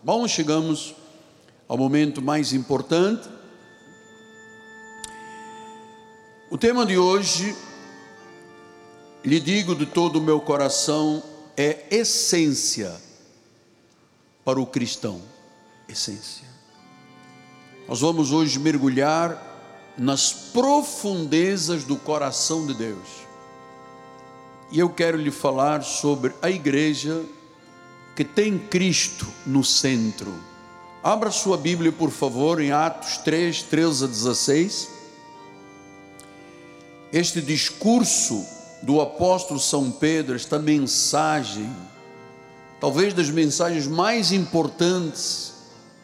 Bom, chegamos ao momento mais importante. O tema de hoje, lhe digo de todo o meu coração, é essência para o cristão. Essência. Nós vamos hoje mergulhar nas profundezas do coração de Deus. E eu quero lhe falar sobre a igreja que tem Cristo no centro. Abra sua Bíblia, por favor, em Atos 3, 13 a 16. Este discurso do apóstolo São Pedro, esta mensagem, talvez das mensagens mais importantes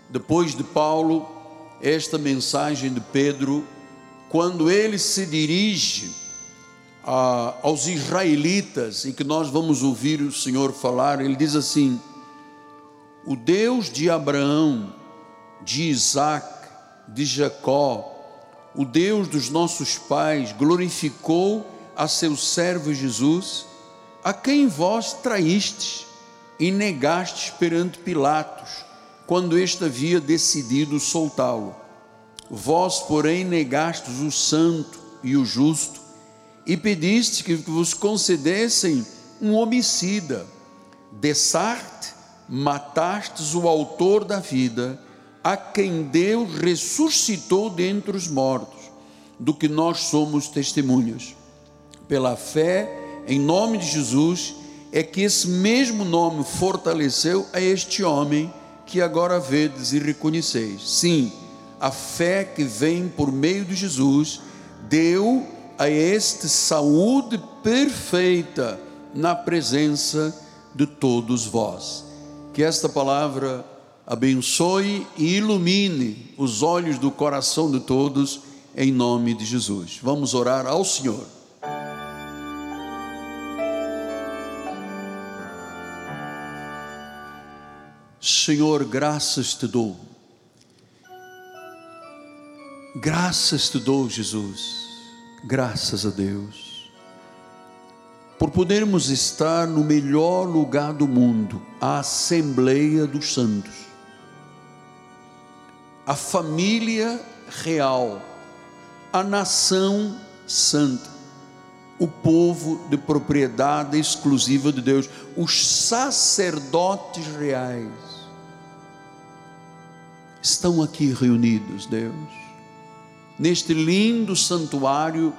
depois de Paulo, esta mensagem de Pedro, quando ele se dirige a, aos israelitas, e que nós vamos ouvir o Senhor falar, ele diz assim: O Deus de Abraão, de Isaac, de Jacó, o Deus dos nossos pais, glorificou a seu servo Jesus, a quem vós traístes e negastes perante Pilatos, quando este havia decidido soltá-lo. Vós, porém, negastes o santo e o justo e pediste que vos concedessem um homicida. Dessarte, matastes o autor da vida, a quem Deus ressuscitou dentre os mortos, do que nós somos testemunhas. Pela fé, em nome de Jesus, é que esse mesmo nome fortaleceu a este homem que agora vedes e reconheceis. Sim, a fé que vem por meio de Jesus deu a este saúde perfeita na presença de todos vós. Que esta palavra abençoe e ilumine os olhos do coração de todos, em nome de Jesus. Vamos orar ao Senhor. Senhor, graças te dou. Graças te dou, Jesus Graças a Deus, por podermos estar no melhor lugar do mundo, a Assembleia dos Santos, a família real, a nação santa, o povo de propriedade exclusiva de Deus, os sacerdotes reais, estão aqui reunidos, Deus neste lindo santuário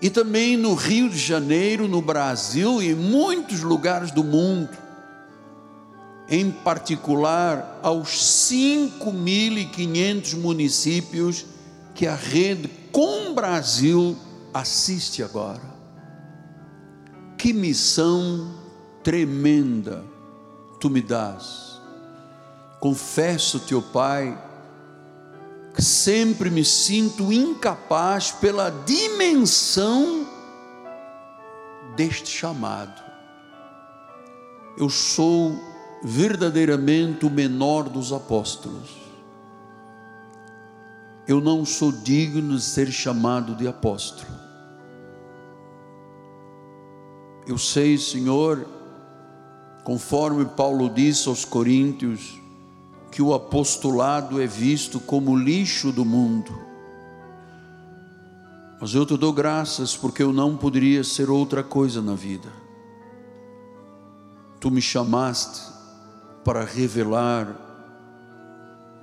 e também no Rio de Janeiro, no Brasil e em muitos lugares do mundo, em particular aos 5.500 municípios que a rede Com Brasil assiste agora. Que missão tremenda tu me dás. Confesso-te, ó Pai, sempre me sinto incapaz pela dimensão deste chamado. Eu sou verdadeiramente o menor dos apóstolos. Eu não sou digno de ser chamado de apóstolo. Eu sei, Senhor, conforme Paulo disse aos Coríntios, que o apostolado é visto como lixo do mundo. Mas eu te dou graças porque eu não poderia ser outra coisa na vida. Tu me chamaste para revelar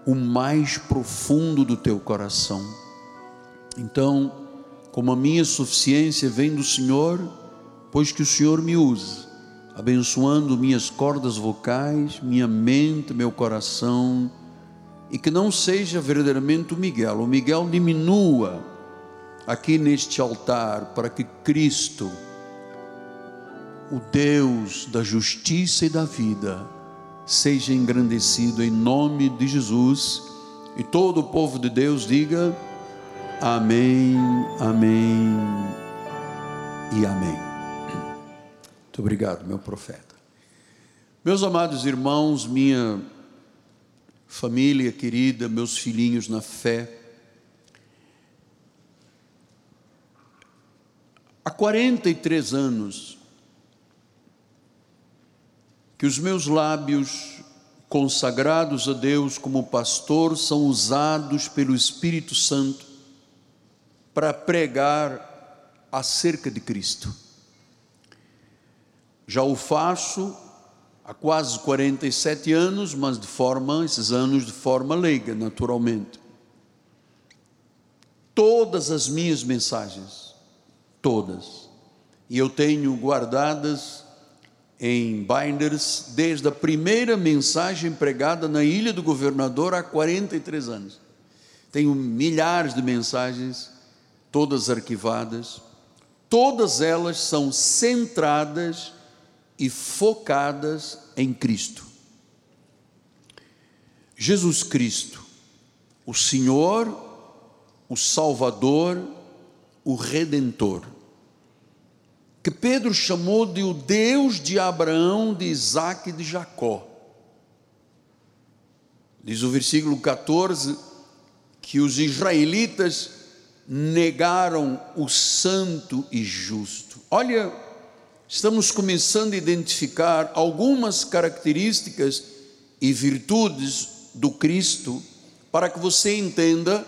o mais profundo do teu coração. Então, como a minha suficiência vem do Senhor, pois que o Senhor me use abençoando minhas cordas vocais, minha mente, meu coração, e que não seja verdadeiramente o Miguel, o Miguel diminua aqui neste altar para que Cristo, o Deus da justiça e da vida, seja engrandecido em nome de Jesus. E todo o povo de Deus diga: Amém, Amém e Amém. Muito obrigado, meu profeta. Meus amados irmãos, minha família querida, meus filhinhos na fé, há 43 anos que os meus lábios consagrados a Deus como pastor, são usados pelo Espírito Santo para pregar acerca de Cristo. Já o faço há quase 47 anos, mas de forma, esses anos de forma leiga, naturalmente. Todas as minhas mensagens, todas, e eu tenho guardadas em binders desde a primeira mensagem pregada na Ilha do Governador há 43 anos. Tenho milhares de mensagens, todas arquivadas, todas elas são centradas e focadas em Cristo. Jesus Cristo, o Senhor, o Salvador, o Redentor, que Pedro chamou de o Deus de Abraão, de Isaac e de Jacó. Diz o versículo 14 que os israelitas negaram o santo e justo. Olha, estamos começando a identificar algumas características e virtudes do Cristo para que você entenda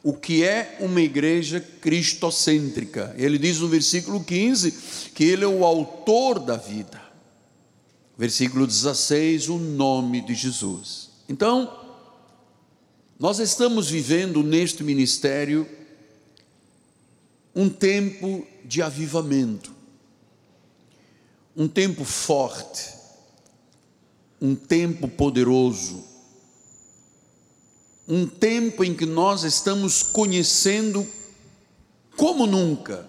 o que é uma igreja cristocêntrica. Ele diz no versículo 15 que ele é o autor da vida. Versículo 16, o nome de Jesus. Então, nós estamos vivendo neste ministério um tempo de avivamento um tempo forte, um tempo poderoso, um tempo em que nós estamos conhecendo como nunca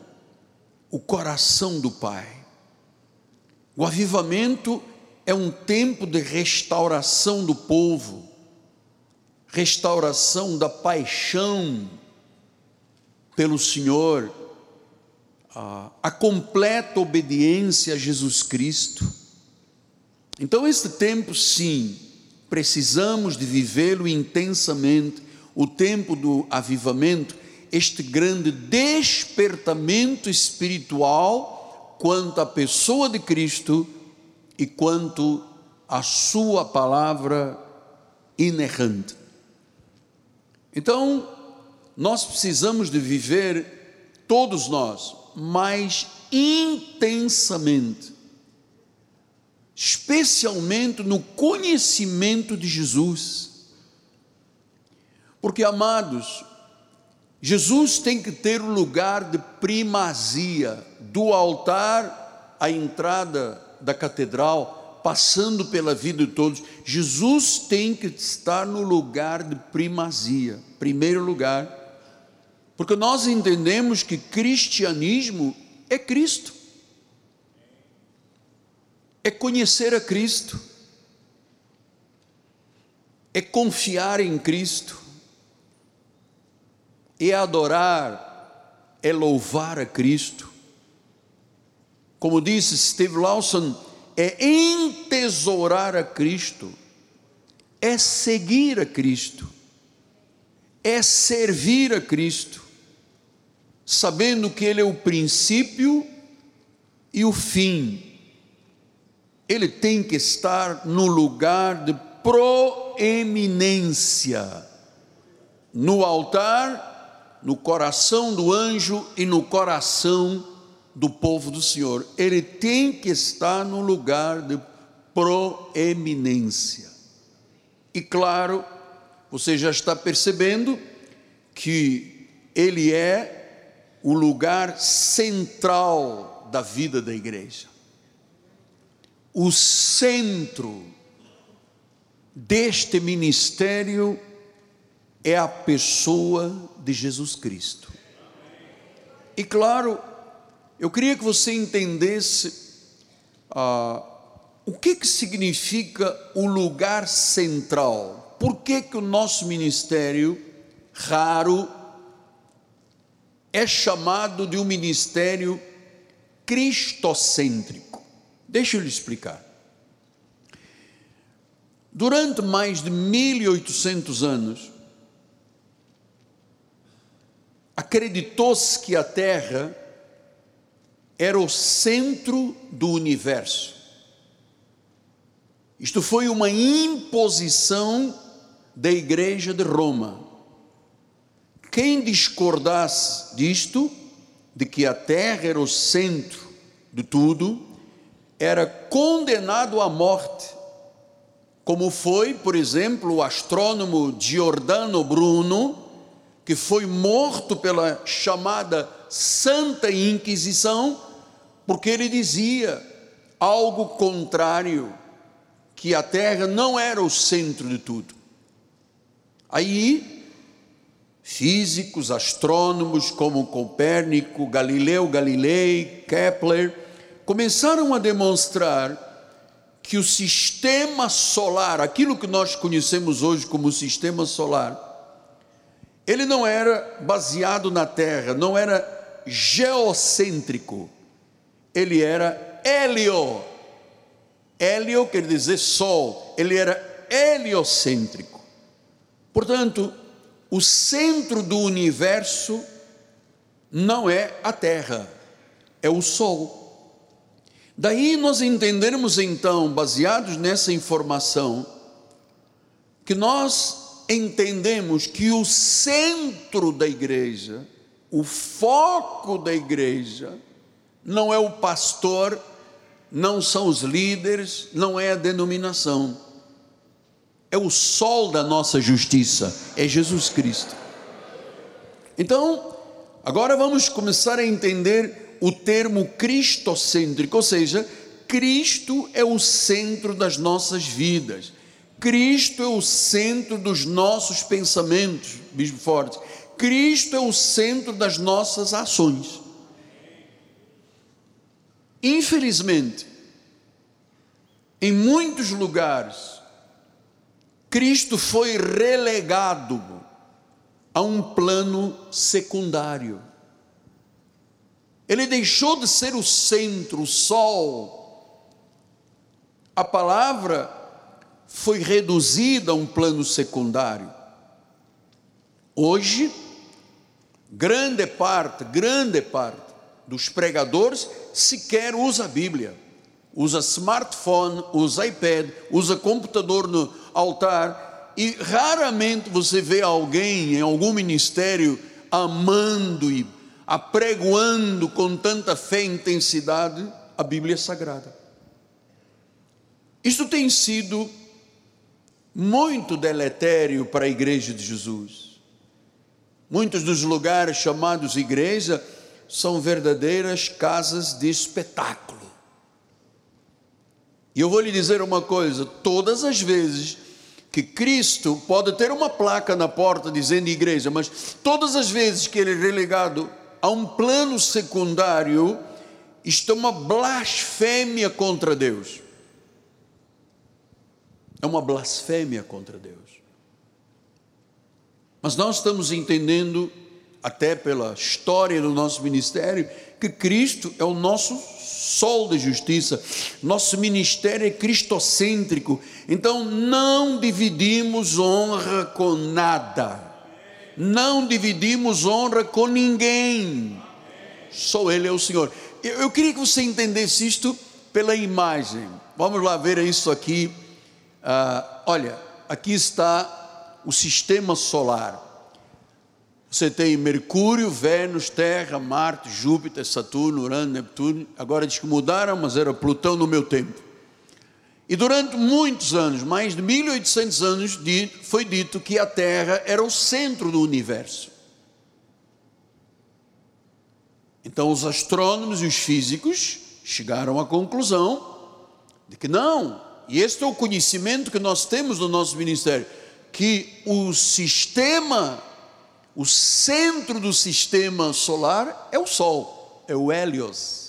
o coração do Pai. O avivamento é um tempo de restauração do povo, restauração da paixão pelo Senhor a, completa obediência a Jesus Cristo. Então, este tempo, sim, precisamos de vivê-lo intensamente, o tempo do avivamento, este grande despertamento espiritual quanto à pessoa de Cristo e quanto à sua palavra inerrante. Então, nós precisamos de viver, todos nós, mais intensamente, especialmente no conhecimento de Jesus. Porque, amados, Jesus tem que ter o lugar de primazia, do altar à entrada da catedral, passando pela vida de todos. Jesus tem que estar no lugar de primazia, primeiro lugar porque nós entendemos que cristianismo é Cristo. É conhecer a Cristo. É confiar em Cristo. É adorar, é louvar a Cristo. Como disse Steve Lawson, é entesourar a Cristo, é seguir a Cristo, é servir a Cristo sabendo que Ele é o princípio e o fim. Ele tem que estar no lugar de proeminência, no altar, no coração do anjo e no coração do povo do Senhor. Ele tem que estar no lugar de proeminência. E claro, você já está percebendo que ele é o lugar central da vida da igreja. O centro deste ministério é a pessoa de Jesus Cristo. E claro, eu queria que você entendesse ah, o que, que significa o lugar central. Por que, que o nosso ministério, raro, é chamado de um ministério cristocêntrico. Deixa eu lhe explicar. Durante mais de 1800 anos, acreditou-se que a Terra era o centro do universo. Isto foi uma imposição da Igreja de Roma. Quem discordasse disto, de que a terra era o centro de tudo, era condenado à morte, como foi, por exemplo, o astrônomo Giordano Bruno, que foi morto pela chamada Santa Inquisição, porque ele dizia algo contrário, que a terra não era o centro de tudo. Aí, físicos, astrônomos como Copérnico, Galileu Galilei, Kepler, começaram a demonstrar que o sistema solar, aquilo que nós conhecemos hoje como sistema solar, ele não era baseado na Terra, não era geocêntrico, ele era helio. Helio quer dizer sol, ele era heliocêntrico. Portanto, o centro do universo não é a Terra, é o Sol. Daí nós entendermos então, baseados nessa informação, que nós entendemos que o centro da igreja, o foco da igreja, não é o pastor, não são os líderes, não é a denominação é o sol da nossa justiça, é Jesus Cristo. Então, agora vamos começar a entender o termo cristocêntrico, ou seja, Cristo é o centro das nossas vidas. Cristo é o centro dos nossos pensamentos, Bispo Forte. Cristo é o centro das nossas ações. Infelizmente, em muitos lugares, Cristo foi relegado a um plano secundário. Ele deixou de ser o centro, o sol. A palavra foi reduzida a um plano secundário. Hoje, grande parte, grande parte dos pregadores sequer usa a Bíblia. Usa smartphone, usa iPad, usa computador no, altar e raramente você vê alguém em algum ministério amando e apregoando com tanta fé e intensidade a Bíblia Sagrada. Isto tem sido muito deletério para a igreja de Jesus. Muitos dos lugares chamados igreja são verdadeiras casas de espetáculo. E eu vou lhe dizer uma coisa: todas as vezes que Cristo pode ter uma placa na porta dizendo igreja, mas todas as vezes que ele é relegado a um plano secundário, isto é uma blasfêmia contra Deus. É uma blasfêmia contra Deus. Mas nós estamos entendendo, até pela história do nosso ministério, que Cristo é o nosso sol da justiça. Nosso ministério é cristocêntrico. Então não dividimos honra com nada. Não dividimos honra com ninguém. Só Ele é o Senhor. Eu, eu queria que você entendesse isto pela imagem. Vamos lá ver isso aqui. Ah, olha, aqui está o sistema solar. Você tem Mercúrio, Vênus, Terra, Marte, Júpiter, Saturno, Urano, Neptuno. Agora diz que mudaram, mas era Plutão no meu tempo. E durante muitos anos, mais de 1800 anos, foi dito que a Terra era o centro do universo. Então os astrônomos e os físicos chegaram à conclusão de que não, e este é o conhecimento que nós temos no nosso ministério, que o sistema o centro do sistema solar é o Sol, é o Hélios.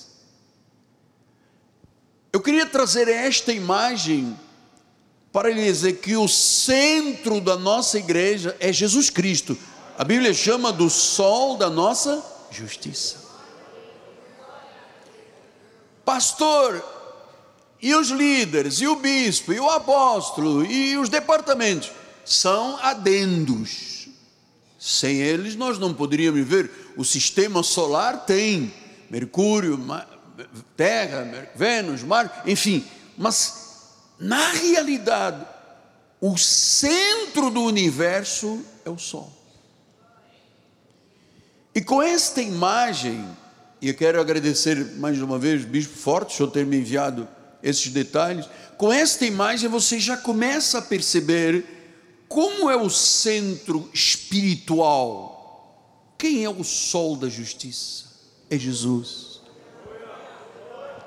Eu queria trazer esta imagem para lhe dizer que o centro da nossa igreja é Jesus Cristo. A Bíblia chama do sol da nossa justiça. Pastor, e os líderes, e o bispo, e o apóstolo, e os departamentos são adendos sem eles nós não poderíamos viver. O sistema solar tem Mercúrio, Terra, Vênus, Marte, enfim, mas na realidade, o centro do universo é o Sol. E com esta imagem, e eu quero agradecer mais uma vez, Bispo Forte, por ter me enviado esses detalhes. Com esta imagem você já começa a perceber como é o centro espiritual. Quem é o sol da justiça? É Jesus.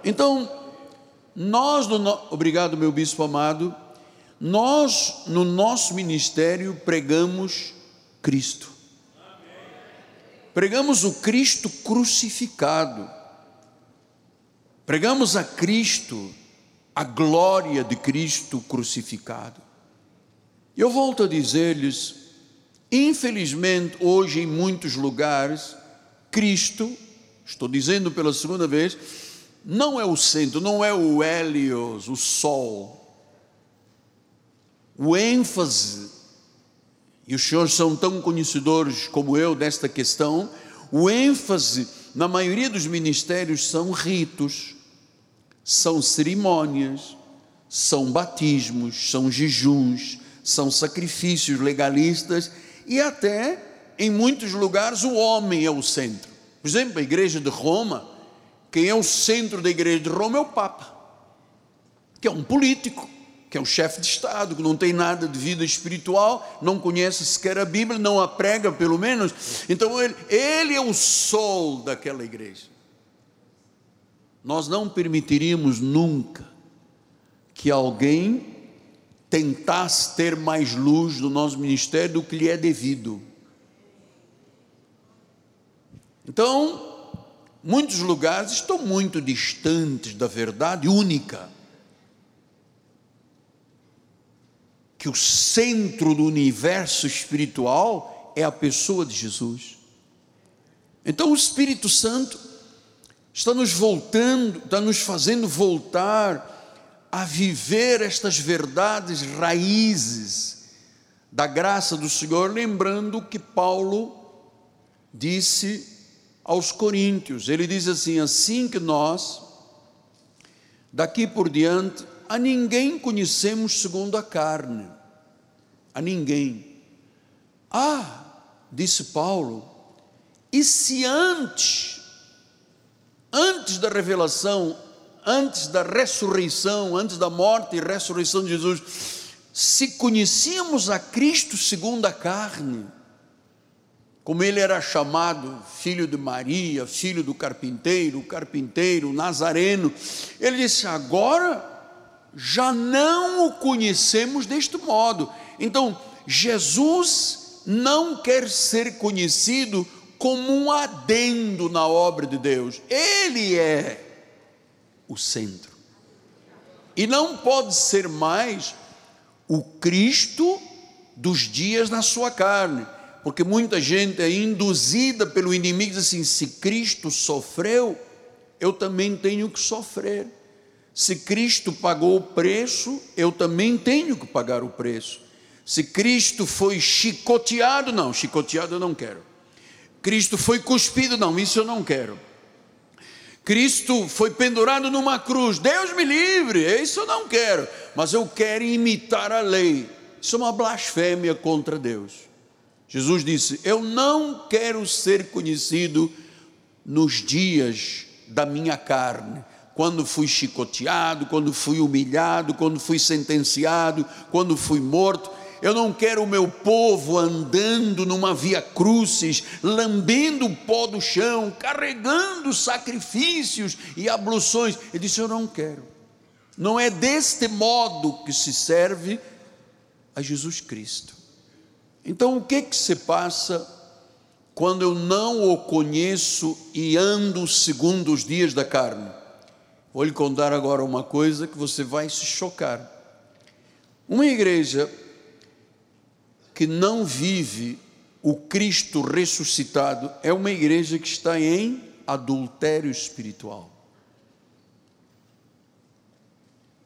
Então, nós, no, obrigado, meu bispo amado, nós, no nosso ministério, pregamos Cristo. Pregamos o Cristo crucificado. Pregamos a Cristo, a glória de Cristo crucificado. Eu volto a dizer-lhes, infelizmente, hoje em muitos lugares, Cristo, estou dizendo pela segunda vez, não é o centro, não é o Hélios, o Sol. O ênfase, e os senhores são tão conhecedores como eu desta questão, o ênfase na maioria dos ministérios são ritos, são cerimônias, são batismos, são jejuns, são sacrifícios legalistas e até em muitos lugares o homem é o centro. Por exemplo, a igreja de Roma quem é o centro da igreja de Roma é o Papa, que é um político, que é um chefe de Estado, que não tem nada de vida espiritual, não conhece sequer a Bíblia, não a prega pelo menos. Então ele, ele é o sol daquela igreja. Nós não permitiríamos nunca que alguém tentasse ter mais luz no nosso ministério do que lhe é devido. Então, Muitos lugares estão muito distantes da verdade única. Que o centro do universo espiritual é a pessoa de Jesus. Então o Espírito Santo está nos voltando, está nos fazendo voltar a viver estas verdades raízes da graça do Senhor, lembrando que Paulo disse aos Coríntios. Ele diz assim: assim que nós, daqui por diante, a ninguém conhecemos segundo a carne, a ninguém. Ah, disse Paulo, e se antes, antes da revelação, antes da ressurreição, antes da morte e ressurreição de Jesus, se conhecíamos a Cristo segundo a carne, como ele era chamado, filho de Maria, filho do carpinteiro, carpinteiro, nazareno, ele disse: agora já não o conhecemos deste modo. Então, Jesus não quer ser conhecido como um adendo na obra de Deus, ele é o centro. E não pode ser mais o Cristo dos dias na sua carne porque muita gente é induzida pelo inimigo, diz assim: se Cristo sofreu, eu também tenho que sofrer. Se Cristo pagou o preço, eu também tenho que pagar o preço. Se Cristo foi chicoteado, não, chicoteado eu não quero. Cristo foi cuspido, não, isso eu não quero. Cristo foi pendurado numa cruz, Deus me livre, isso eu não quero, mas eu quero imitar a lei. Isso é uma blasfêmia contra Deus. Jesus disse: Eu não quero ser conhecido nos dias da minha carne, quando fui chicoteado, quando fui humilhado, quando fui sentenciado, quando fui morto. Eu não quero o meu povo andando numa via crucis, lambendo o pó do chão, carregando sacrifícios e abluções. Ele disse: Eu não quero. Não é deste modo que se serve a Jesus Cristo. Então, o que que se passa quando eu não o conheço e ando segundo os dias da carne? Vou lhe contar agora uma coisa que você vai se chocar. Uma igreja que não vive o Cristo ressuscitado é uma igreja que está em adultério espiritual.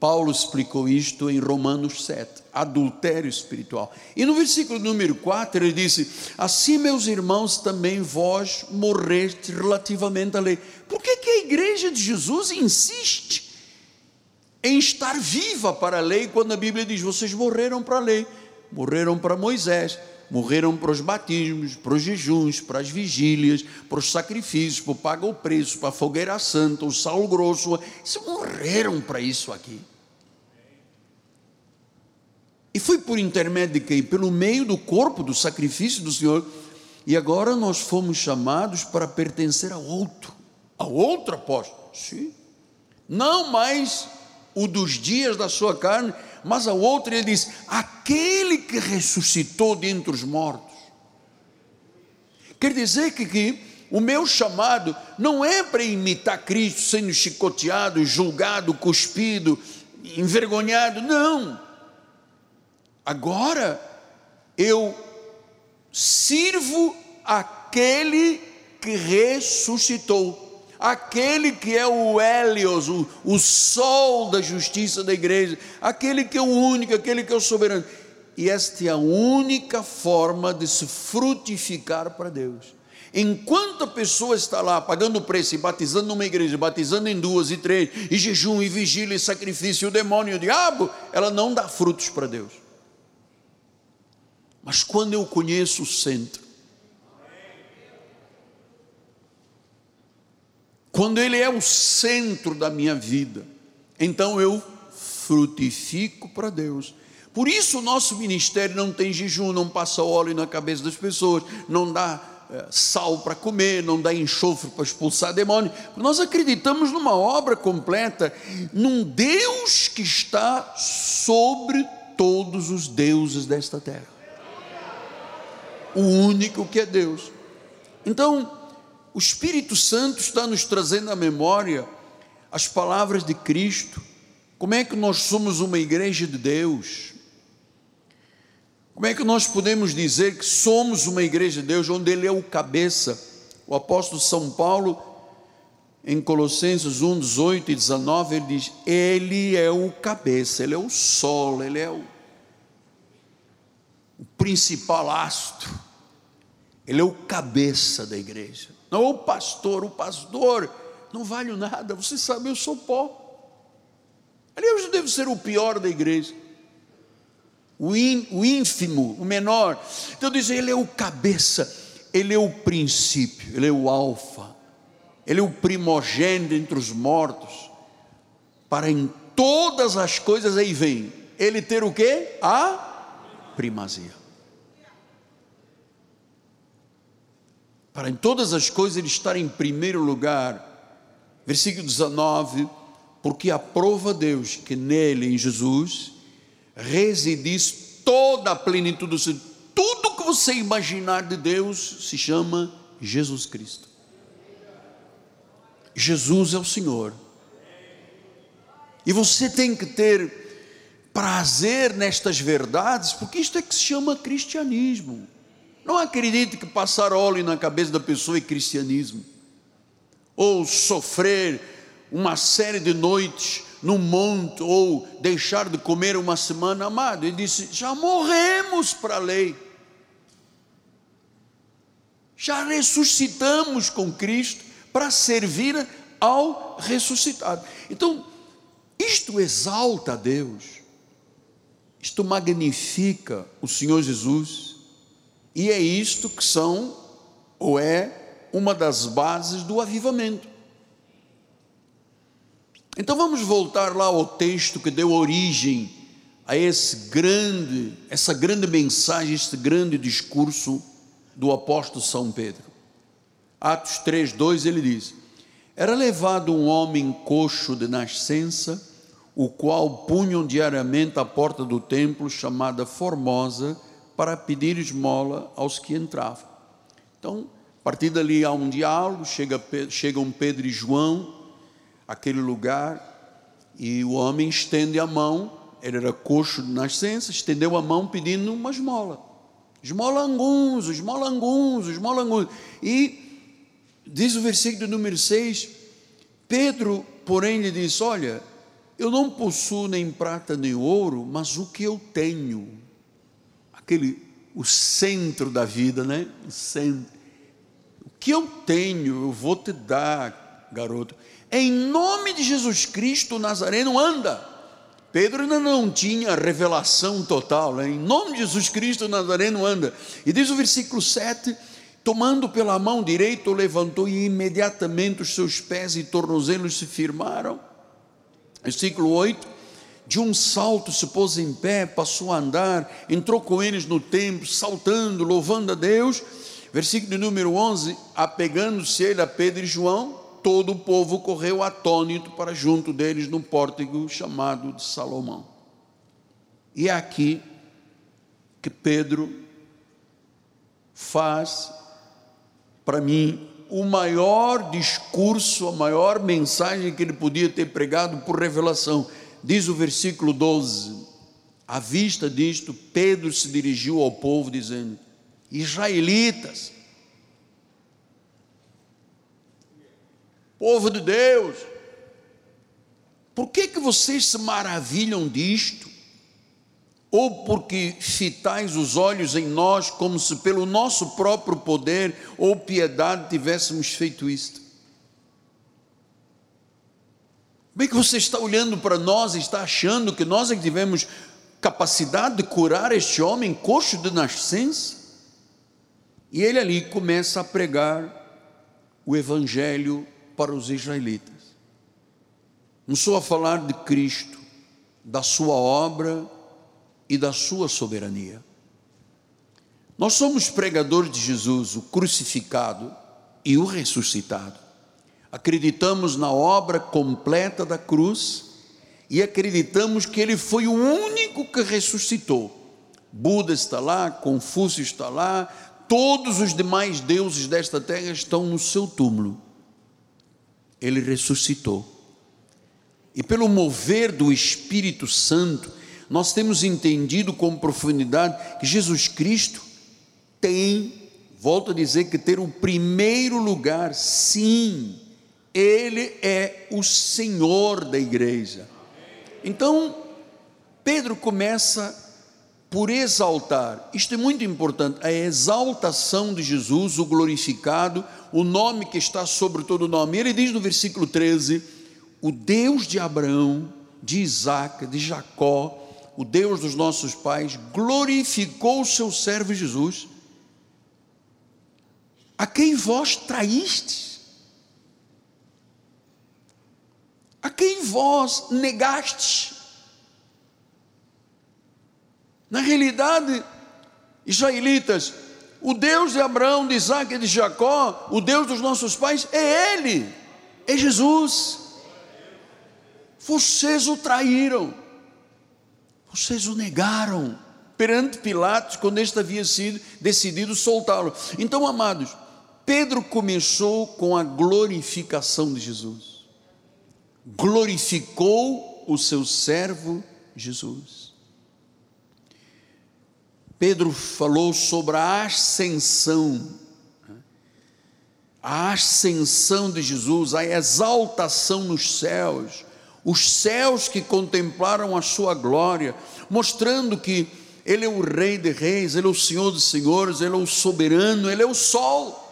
Paulo explicou isto em Romanos 7, adultério espiritual. E no versículo número 4 ele disse: Assim, meus irmãos, também vós morreste relativamente à lei. Por que, que a igreja de Jesus insiste em estar viva para a lei, quando a Bíblia diz: vocês morreram para a lei, morreram para Moisés, morreram para os batismos, para os jejuns, para as vigílias, para os sacrifícios, para o paga o preço, para a fogueira santa, o sal grosso, eles morreram para isso aqui. E foi por intermédio de quem? Pelo meio do corpo do sacrifício do Senhor. E agora nós fomos chamados para pertencer a outro, a outro apóstolo. Sim. Não mais o dos dias da sua carne, mas ao outro ele diz: aquele que ressuscitou dentre os mortos. Quer dizer que, que o meu chamado não é para imitar Cristo sendo chicoteado, julgado, cuspido, envergonhado, não. Agora eu sirvo aquele que ressuscitou aquele que é o Helios, o, o sol da justiça da igreja, aquele que é o único, aquele que é o soberano. E esta é a única forma de se frutificar para Deus. Enquanto a pessoa está lá pagando preço e batizando numa igreja, batizando em duas e três, e jejum, e vigília, e sacrifício, e o demônio e o diabo, ela não dá frutos para Deus. Mas quando eu conheço o centro, quando Ele é o centro da minha vida, então eu frutifico para Deus. Por isso o nosso ministério não tem jejum, não passa óleo na cabeça das pessoas, não dá é, sal para comer, não dá enxofre para expulsar demônio. Nós acreditamos numa obra completa, num Deus que está sobre todos os deuses desta terra. O único que é Deus. Então, o Espírito Santo está nos trazendo à memória as palavras de Cristo. Como é que nós somos uma igreja de Deus? Como é que nós podemos dizer que somos uma igreja de Deus, onde Ele é o cabeça? O apóstolo São Paulo, em Colossenses 1, 18 e 19, ele diz: Ele é o cabeça, Ele é o sol, Ele é o, o principal astro, Ele é o cabeça da igreja. Não, o pastor, o pastor, não vale nada, você sabe, eu sou pó. Aliás, eu devo ser o pior da igreja, o, in, o ínfimo, o menor. Então diz, ele é o cabeça, ele é o princípio, ele é o alfa, ele é o primogênito entre os mortos, para em todas as coisas aí vem, ele ter o que? A primazia. Para em todas as coisas ele estar em primeiro lugar. Versículo 19: Porque aprova Deus que nele, em Jesus, residisse toda a plenitude do Senhor. Tudo que você imaginar de Deus se chama Jesus Cristo. Jesus é o Senhor. E você tem que ter prazer nestas verdades, porque isto é que se chama cristianismo. Não acredite que passar óleo na cabeça da pessoa é cristianismo. Ou sofrer uma série de noites no monte, ou deixar de comer uma semana, amado. Ele disse: já morremos para a lei. Já ressuscitamos com Cristo para servir ao ressuscitado. Então, isto exalta a Deus, isto magnifica o Senhor Jesus e é isto que são, ou é, uma das bases do avivamento. Então vamos voltar lá ao texto que deu origem a esse grande, essa grande mensagem, este grande discurso do apóstolo São Pedro. Atos 3, 2 ele diz: Era levado um homem coxo de nascença, o qual punham diariamente à porta do templo, chamada Formosa, para pedir esmola aos que entravam. Então, a partir dali há um diálogo, chega, chegam Pedro e João, aquele lugar, e o homem estende a mão, ele era coxo de nascença, estendeu a mão pedindo uma esmola. Esmola angunzo, esmola angunzo, esmola angunzo. E diz o versículo número 6, Pedro, porém, lhe disse: Olha, eu não possuo nem prata nem ouro, mas o que eu tenho, aquele o centro da vida, né? O, centro. o que eu tenho, eu vou te dar, garoto. Em nome de Jesus Cristo, Nazareno anda. Pedro ainda não tinha revelação total, né? em nome de Jesus Cristo, Nazareno anda. E diz o versículo 7: tomando pela mão direita, o levantou e imediatamente os seus pés e tornozelos se firmaram. Versículo 8: de um salto se pôs em pé, passou a andar, entrou com eles no templo, saltando, louvando a Deus. Versículo número 11: apegando-se ele a Pedro e João, todo o povo correu atônito para junto deles num pórtico chamado de Salomão. E é aqui que Pedro faz, para mim, o maior discurso, a maior mensagem que ele podia ter pregado por revelação. Diz o versículo 12: à vista disto, Pedro se dirigiu ao povo, dizendo: Israelitas, povo de Deus, por que, que vocês se maravilham disto? Ou porque fitais os olhos em nós, como se pelo nosso próprio poder ou piedade tivéssemos feito isto? Como é que você está olhando para nós e está achando que nós é que tivemos capacidade de curar este homem coxo de nascença? E ele ali começa a pregar o evangelho para os israelitas. Começou a falar de Cristo, da sua obra e da sua soberania. Nós somos pregadores de Jesus, o crucificado e o ressuscitado. Acreditamos na obra completa da cruz e acreditamos que ele foi o único que ressuscitou. Buda está lá, Confúcio está lá, todos os demais deuses desta terra estão no seu túmulo ele ressuscitou. E pelo mover do Espírito Santo, nós temos entendido com profundidade que Jesus Cristo tem, volto a dizer, que ter o primeiro lugar, sim, Ele é o Senhor da igreja. Então, Pedro começa por exaltar, isto é muito importante, a exaltação de Jesus, o glorificado, o nome que está sobre todo nome. Ele diz no versículo 13: O Deus de Abraão, de Isaac, de Jacó, o Deus dos nossos pais, glorificou o seu servo Jesus, a quem vós traístes, a quem vós negastes. Na realidade, israelitas, o Deus de Abraão, de Isaac e de Jacó, o Deus dos nossos pais, é Ele, é Jesus. Vocês o traíram, vocês o negaram perante Pilatos, quando este havia sido decidido soltá-lo. Então, amados, Pedro começou com a glorificação de Jesus, glorificou o seu servo Jesus. Pedro falou sobre a ascensão, a ascensão de Jesus, a exaltação nos céus, os céus que contemplaram a sua glória, mostrando que Ele é o Rei de Reis, Ele é o Senhor dos Senhores, Ele é o soberano, Ele é o Sol.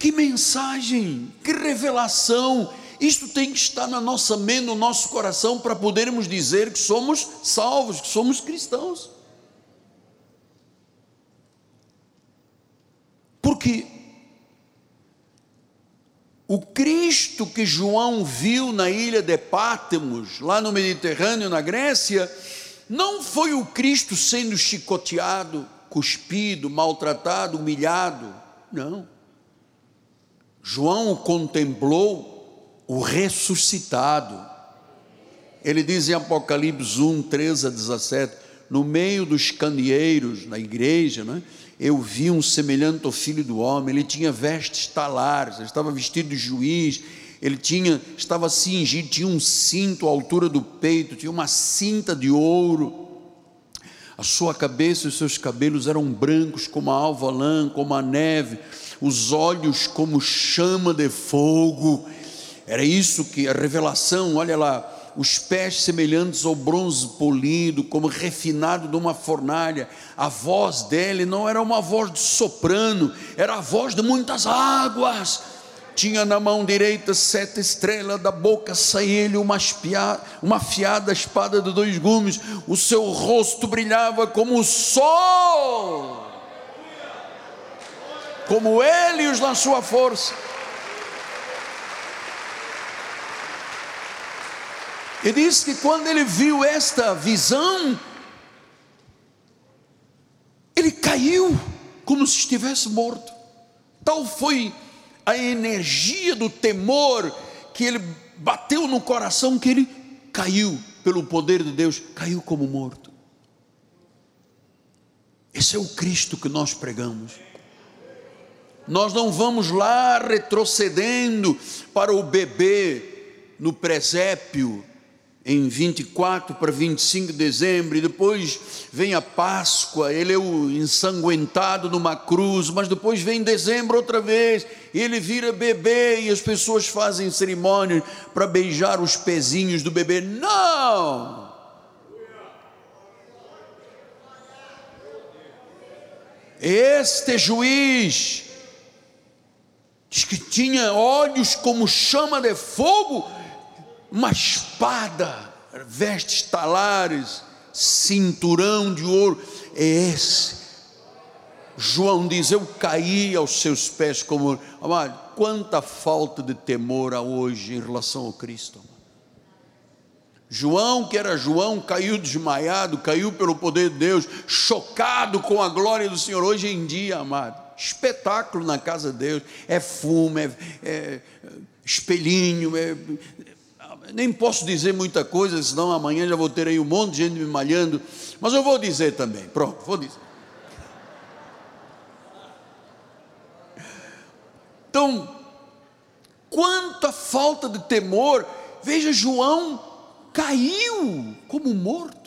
Que mensagem, que revelação, isto tem que estar na nossa mente, no nosso coração, para podermos dizer que somos salvos, que somos cristãos. Porque o Cristo que João viu na ilha de Pátemos, lá no Mediterrâneo, na Grécia, não foi o Cristo sendo chicoteado, cuspido, maltratado, humilhado. Não. João contemplou o ressuscitado. Ele diz em Apocalipse 1, 13 a 17: no meio dos candeeiros, na igreja, né, eu vi um semelhante ao filho do homem, ele tinha vestes talares, ele estava vestido de juiz, ele tinha, estava cingido, tinha um cinto à altura do peito, tinha uma cinta de ouro, a sua cabeça e os seus cabelos eram brancos como a alva lã, como a neve, os olhos como chama de fogo, era isso que a revelação, olha lá, os pés semelhantes ao bronze polido, como refinado de uma fornalha. A voz dele não era uma voz de soprano, era a voz de muitas águas. tinha na mão direita sete estrelas, da boca saía-lhe uma, uma afiada espada de dois gumes, o seu rosto brilhava como o sol, como Hélios na sua força. E diz que quando ele viu esta visão, ele caiu como se estivesse morto. Tal foi a energia do temor que ele bateu no coração que ele caiu pelo poder de Deus, caiu como morto. Esse é o Cristo que nós pregamos. Nós não vamos lá retrocedendo para o bebê no presépio, em 24 para 25 de dezembro, e depois vem a Páscoa, ele é o ensanguentado numa cruz, mas depois vem dezembro outra vez, e ele vira bebê e as pessoas fazem cerimônia para beijar os pezinhos do bebê. Não! Este juiz diz que tinha olhos como chama de fogo uma espada, vestes talares, cinturão de ouro. É esse. João diz: Eu caí aos seus pés como. Amado, quanta falta de temor há hoje em relação ao Cristo. João, que era João, caiu desmaiado, caiu pelo poder de Deus, chocado com a glória do Senhor. Hoje em dia, amado, espetáculo na casa de Deus, é fumo, é, é espelhinho, é, nem posso dizer muita coisa, senão amanhã já vou ter aí um monte de gente me malhando, mas eu vou dizer também, pronto, vou dizer. Então, quanta falta de temor, veja, João caiu como morto.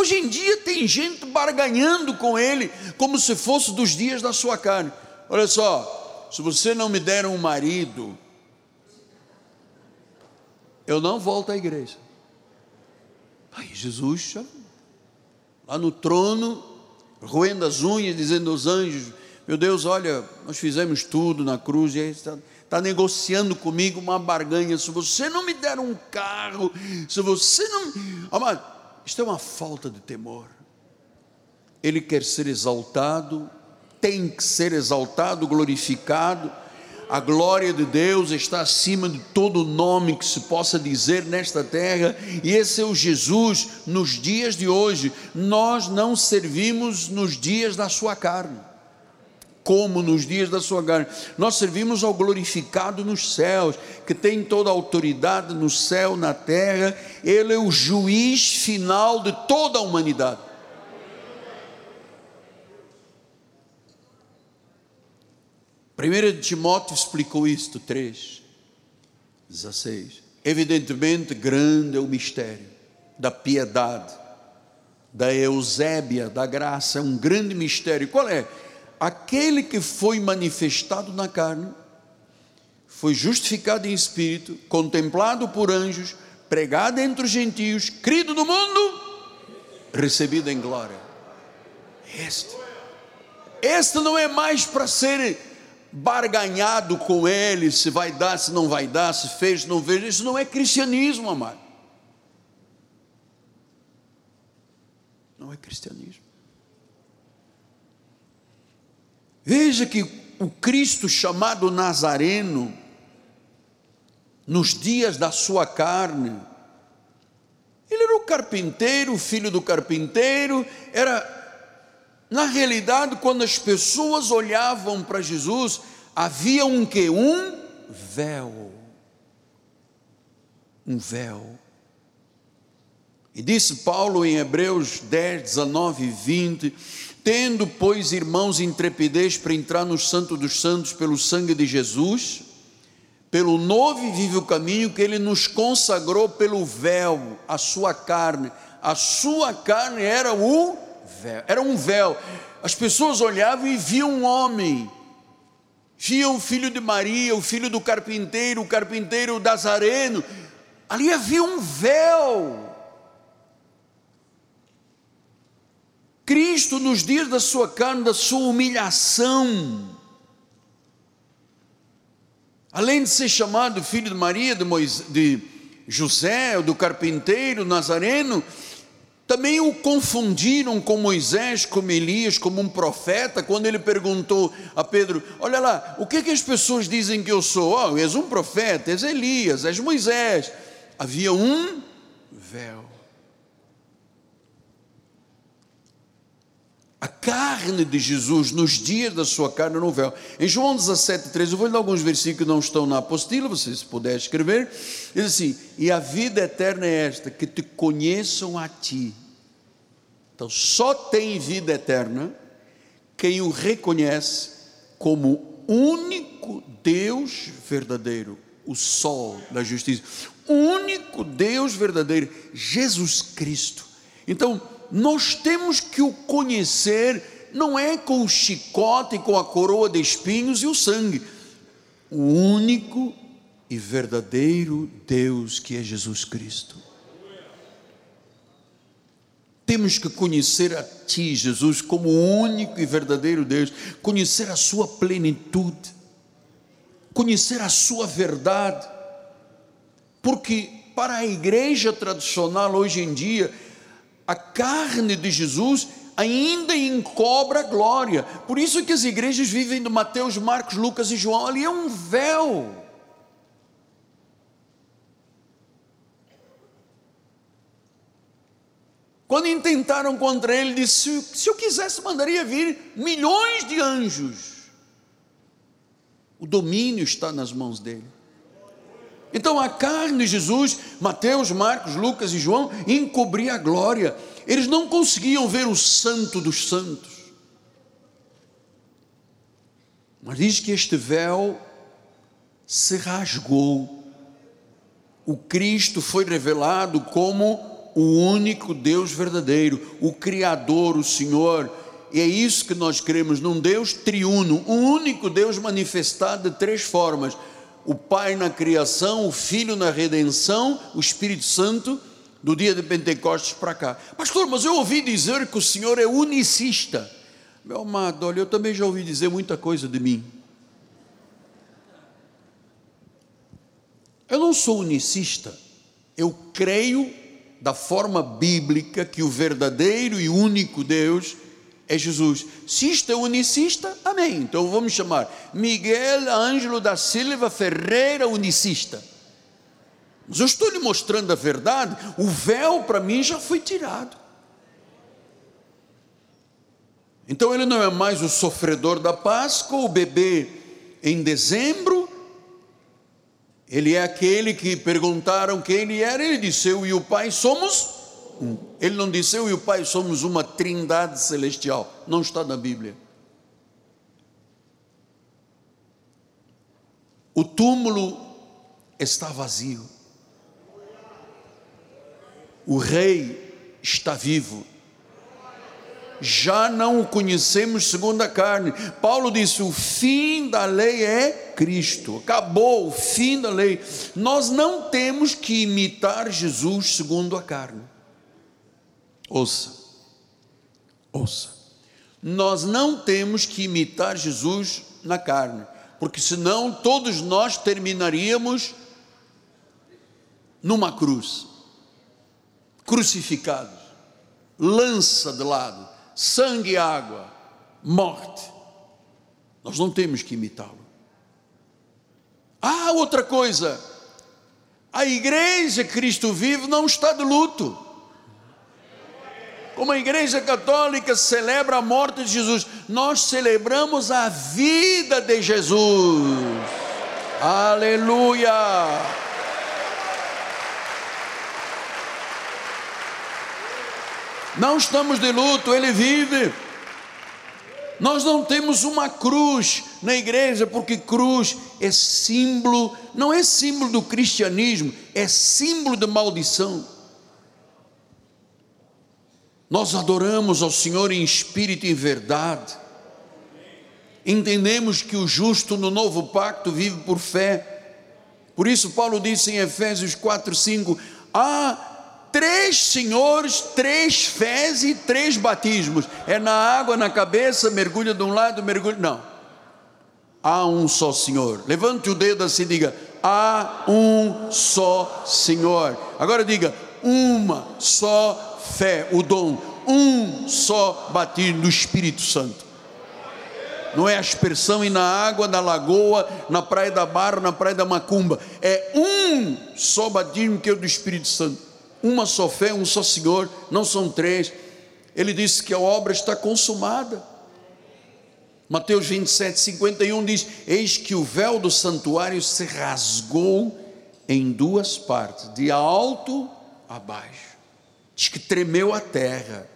Hoje em dia tem gente barganhando com ele, como se fosse dos dias da sua carne. Olha só, se você não me der um marido, eu não volto à igreja. Aí Jesus, lá no trono, roendo as unhas, dizendo aos anjos: Meu Deus, olha, nós fizemos tudo na cruz, e aí está, está negociando comigo uma barganha. Se você não me der um carro, se você não. Amado, isto é uma falta de temor. Ele quer ser exaltado, tem que ser exaltado, glorificado a glória de Deus está acima de todo nome que se possa dizer nesta terra, e esse é o Jesus nos dias de hoje. Nós não servimos nos dias da sua carne como nos dias da sua carne. Nós servimos ao glorificado nos céus, que tem toda a autoridade no céu, na terra. Ele é o juiz final de toda a humanidade. 1 Timóteo explicou isto, 3, 16. Evidentemente, grande é o mistério da piedade, da Eusébia, da graça, é um grande mistério. Qual é? Aquele que foi manifestado na carne, foi justificado em espírito, contemplado por anjos, pregado entre os gentios, crido do mundo, recebido em glória. Este, este não é mais para ser barganhado com ele, se vai dar, se não vai dar, se fez, se não fez. Isso não é cristianismo, amado. Não é cristianismo. Veja que o Cristo chamado Nazareno, nos dias da sua carne, ele era o carpinteiro, filho do carpinteiro, era na realidade, quando as pessoas olhavam para Jesus, havia um que? Um véu. Um véu. E disse Paulo em Hebreus 10, 19 e 20: Tendo, pois, irmãos, intrepidez para entrar no Santo dos Santos pelo sangue de Jesus, pelo novo e vivo caminho que ele nos consagrou pelo véu, a sua carne. A sua carne era o véu, era um véu. As pessoas olhavam e viam um homem, viam o filho de Maria, o filho do carpinteiro, o carpinteiro Nazareno. Ali havia um véu. Cristo, nos dias da sua carne, da sua humilhação, Além de ser chamado filho de Maria, de, Moisés, de José, do carpinteiro nazareno, também o confundiram com Moisés, como Elias, como um profeta, quando ele perguntou a Pedro: Olha lá, o que, é que as pessoas dizem que eu sou? Oh, és um profeta, és Elias, és Moisés. Havia um véu. A carne de Jesus nos dias da sua carne no véu. Em João 17, 13, eu vou ler alguns versículos que não estão na apostila, você se puder escrever. Diz assim: E a vida eterna é esta, que te conheçam a ti. Então, só tem vida eterna quem o reconhece como único Deus verdadeiro, o sol da justiça, único Deus verdadeiro, Jesus Cristo. Então, nós temos que o conhecer, não é com o chicote, com a coroa de espinhos e o sangue, o único e verdadeiro Deus que é Jesus Cristo. Temos que conhecer a Ti, Jesus, como o único e verdadeiro Deus, conhecer a Sua plenitude, conhecer a Sua verdade, porque para a igreja tradicional hoje em dia, a carne de Jesus ainda encobra glória. Por isso que as igrejas vivem do Mateus, Marcos, Lucas e João, ali é um véu. Quando intentaram contra ele, disse: se eu quisesse, mandaria vir milhões de anjos. O domínio está nas mãos dele. Então a carne de Jesus, Mateus, Marcos, Lucas e João, encobria a glória. Eles não conseguiam ver o santo dos santos. Mas diz que este véu se rasgou. O Cristo foi revelado como o único Deus verdadeiro, o Criador, o Senhor. E é isso que nós cremos num Deus triuno, um único Deus manifestado de três formas: o Pai na criação, o Filho na redenção, o Espírito Santo do dia de Pentecostes para cá. Pastor, mas eu ouvi dizer que o Senhor é unicista. Meu amado, olha, eu também já ouvi dizer muita coisa de mim. Eu não sou unicista. Eu creio da forma bíblica que o verdadeiro e único Deus é Jesus. É unicista, amém. Então vamos chamar Miguel Ângelo da Silva Ferreira Unicista. Mas eu estou lhe mostrando a verdade, o véu para mim já foi tirado. Então ele não é mais o sofredor da Páscoa, o bebê em dezembro, ele é aquele que perguntaram quem ele era, ele disse: Eu e o Pai somos um. Ele não disse eu e o Pai somos uma trindade celestial. Não está na Bíblia. O túmulo está vazio. O rei está vivo. Já não o conhecemos segundo a carne. Paulo disse: o fim da lei é Cristo. Acabou o fim da lei. Nós não temos que imitar Jesus segundo a carne. Ouça, ouça. Nós não temos que imitar Jesus na carne, porque senão todos nós terminaríamos numa cruz, crucificados, lança de lado, sangue e água, morte. Nós não temos que imitá-lo. Ah, outra coisa, a igreja Cristo vivo não está de luto. Como a Igreja Católica celebra a morte de Jesus, nós celebramos a vida de Jesus. Aleluia! Não estamos de luto, ele vive. Nós não temos uma cruz na igreja, porque cruz é símbolo, não é símbolo do cristianismo, é símbolo de maldição. Nós adoramos ao Senhor em espírito e em verdade. Entendemos que o justo no novo pacto vive por fé. Por isso, Paulo disse em Efésios 4, 5: há três senhores, três fés e três batismos. É na água, na cabeça, mergulha de um lado, mergulha. Não. Há um só Senhor. Levante o dedo assim e diga: há um só Senhor. Agora diga: uma só fé, o dom, um só batismo do Espírito Santo. Não é aspersão e na água da lagoa, na praia da Barra, na praia da Macumba. É um só batismo que é o do Espírito Santo. Uma só fé, um só Senhor, não são três. Ele disse que a obra está consumada. Mateus 27, 51 diz: Eis que o véu do santuário se rasgou em duas partes, de alto a baixo. Diz que tremeu a terra,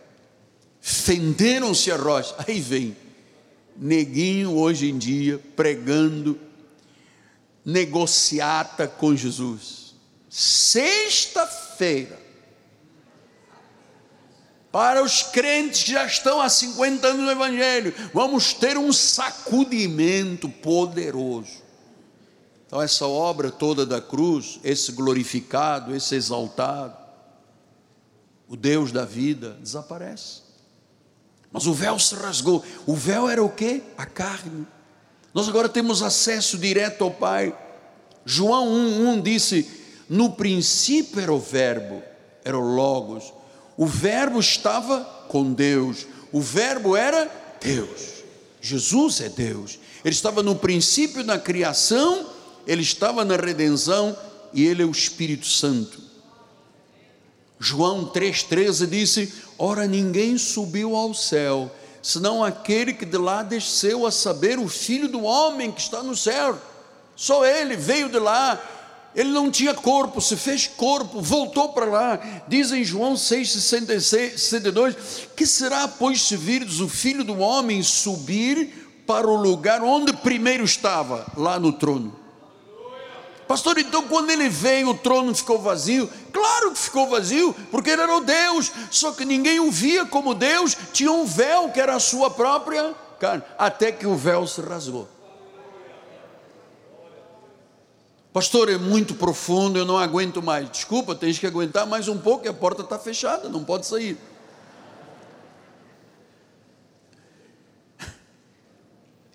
fenderam-se a rocha. Aí vem, neguinho hoje em dia, pregando, negociata com Jesus. Sexta-feira, para os crentes que já estão há 50 anos no Evangelho, vamos ter um sacudimento poderoso. Então, essa obra toda da cruz, esse glorificado, esse exaltado, o Deus da vida, desaparece. Mas o véu se rasgou. O véu era o que? A carne. Nós agora temos acesso direto ao Pai. João 1,1 disse: No princípio era o Verbo, era o Logos o Verbo estava com Deus, o Verbo era Deus. Jesus é Deus. Ele estava no princípio da criação, ele estava na redenção e ele é o Espírito Santo. João 3,13 disse: Ora, ninguém subiu ao céu, senão aquele que de lá desceu a saber, o Filho do homem que está no céu. Só ele veio de lá, ele não tinha corpo, se fez corpo, voltou para lá. Diz em João 6,62: Que será, pois, se virdes o filho do homem subir para o lugar onde primeiro estava, lá no trono? Pastor, então quando ele veio, o trono ficou vazio? Claro que ficou vazio, porque ele era o Deus, só que ninguém o via como Deus, tinha um véu que era a sua própria carne, até que o véu se rasgou. Pastor, é muito profundo, eu não aguento mais. Desculpa, tens que aguentar mais um pouco e a porta está fechada, não pode sair.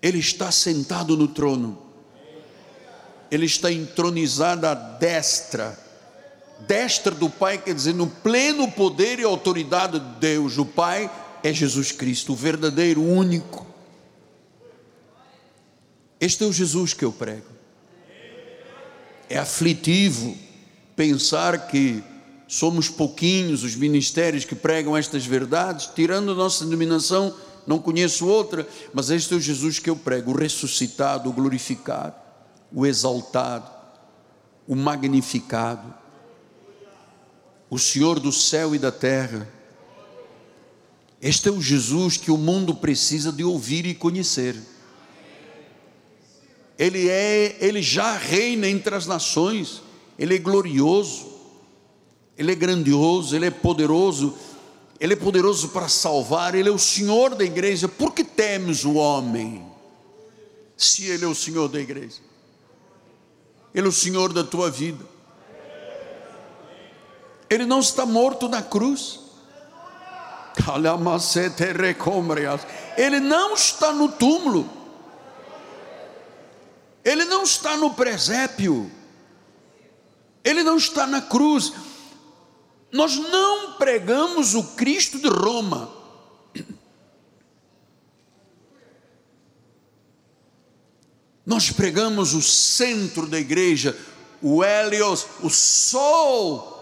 Ele está sentado no trono, ele está entronizado à destra, destra do Pai, quer dizer, no pleno poder e autoridade de Deus. O Pai é Jesus Cristo, o verdadeiro, único. Este é o Jesus que eu prego. É aflitivo pensar que somos pouquinhos os ministérios que pregam estas verdades, tirando nossa denominação, não conheço outra, mas este é o Jesus que eu prego, o ressuscitado, o glorificado, o exaltado, o magnificado, o Senhor do céu e da terra. Este é o Jesus que o mundo precisa de ouvir e conhecer ele é, ele já reina entre as nações, ele é glorioso, ele é grandioso, ele é poderoso, ele é poderoso para salvar, ele é o Senhor da igreja. Por que temes o homem? Se ele é o Senhor da igreja, ele é o Senhor da tua vida. Ele não está morto na cruz. Ele não está no túmulo. Ele não está no presépio, ele não está na cruz. Nós não pregamos o Cristo de Roma. Nós pregamos o centro da igreja, o Helios, o sol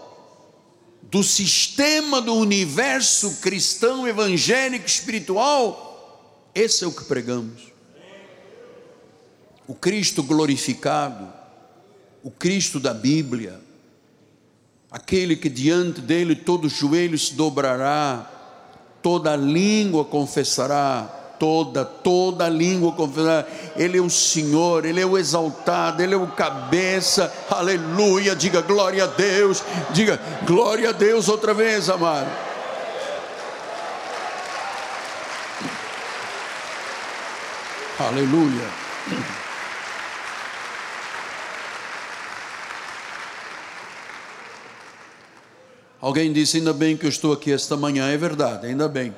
do sistema do universo cristão, evangélico, espiritual. Esse é o que pregamos o Cristo glorificado, o Cristo da Bíblia, aquele que diante dele todo joelho se dobrará, toda língua confessará, toda, toda língua confessará, Ele é o Senhor, Ele é o exaltado, Ele é o cabeça, aleluia, diga glória a Deus, diga glória a Deus outra vez, amado. Aleluia. Alguém disse: ainda bem que eu estou aqui esta manhã, é verdade, ainda bem.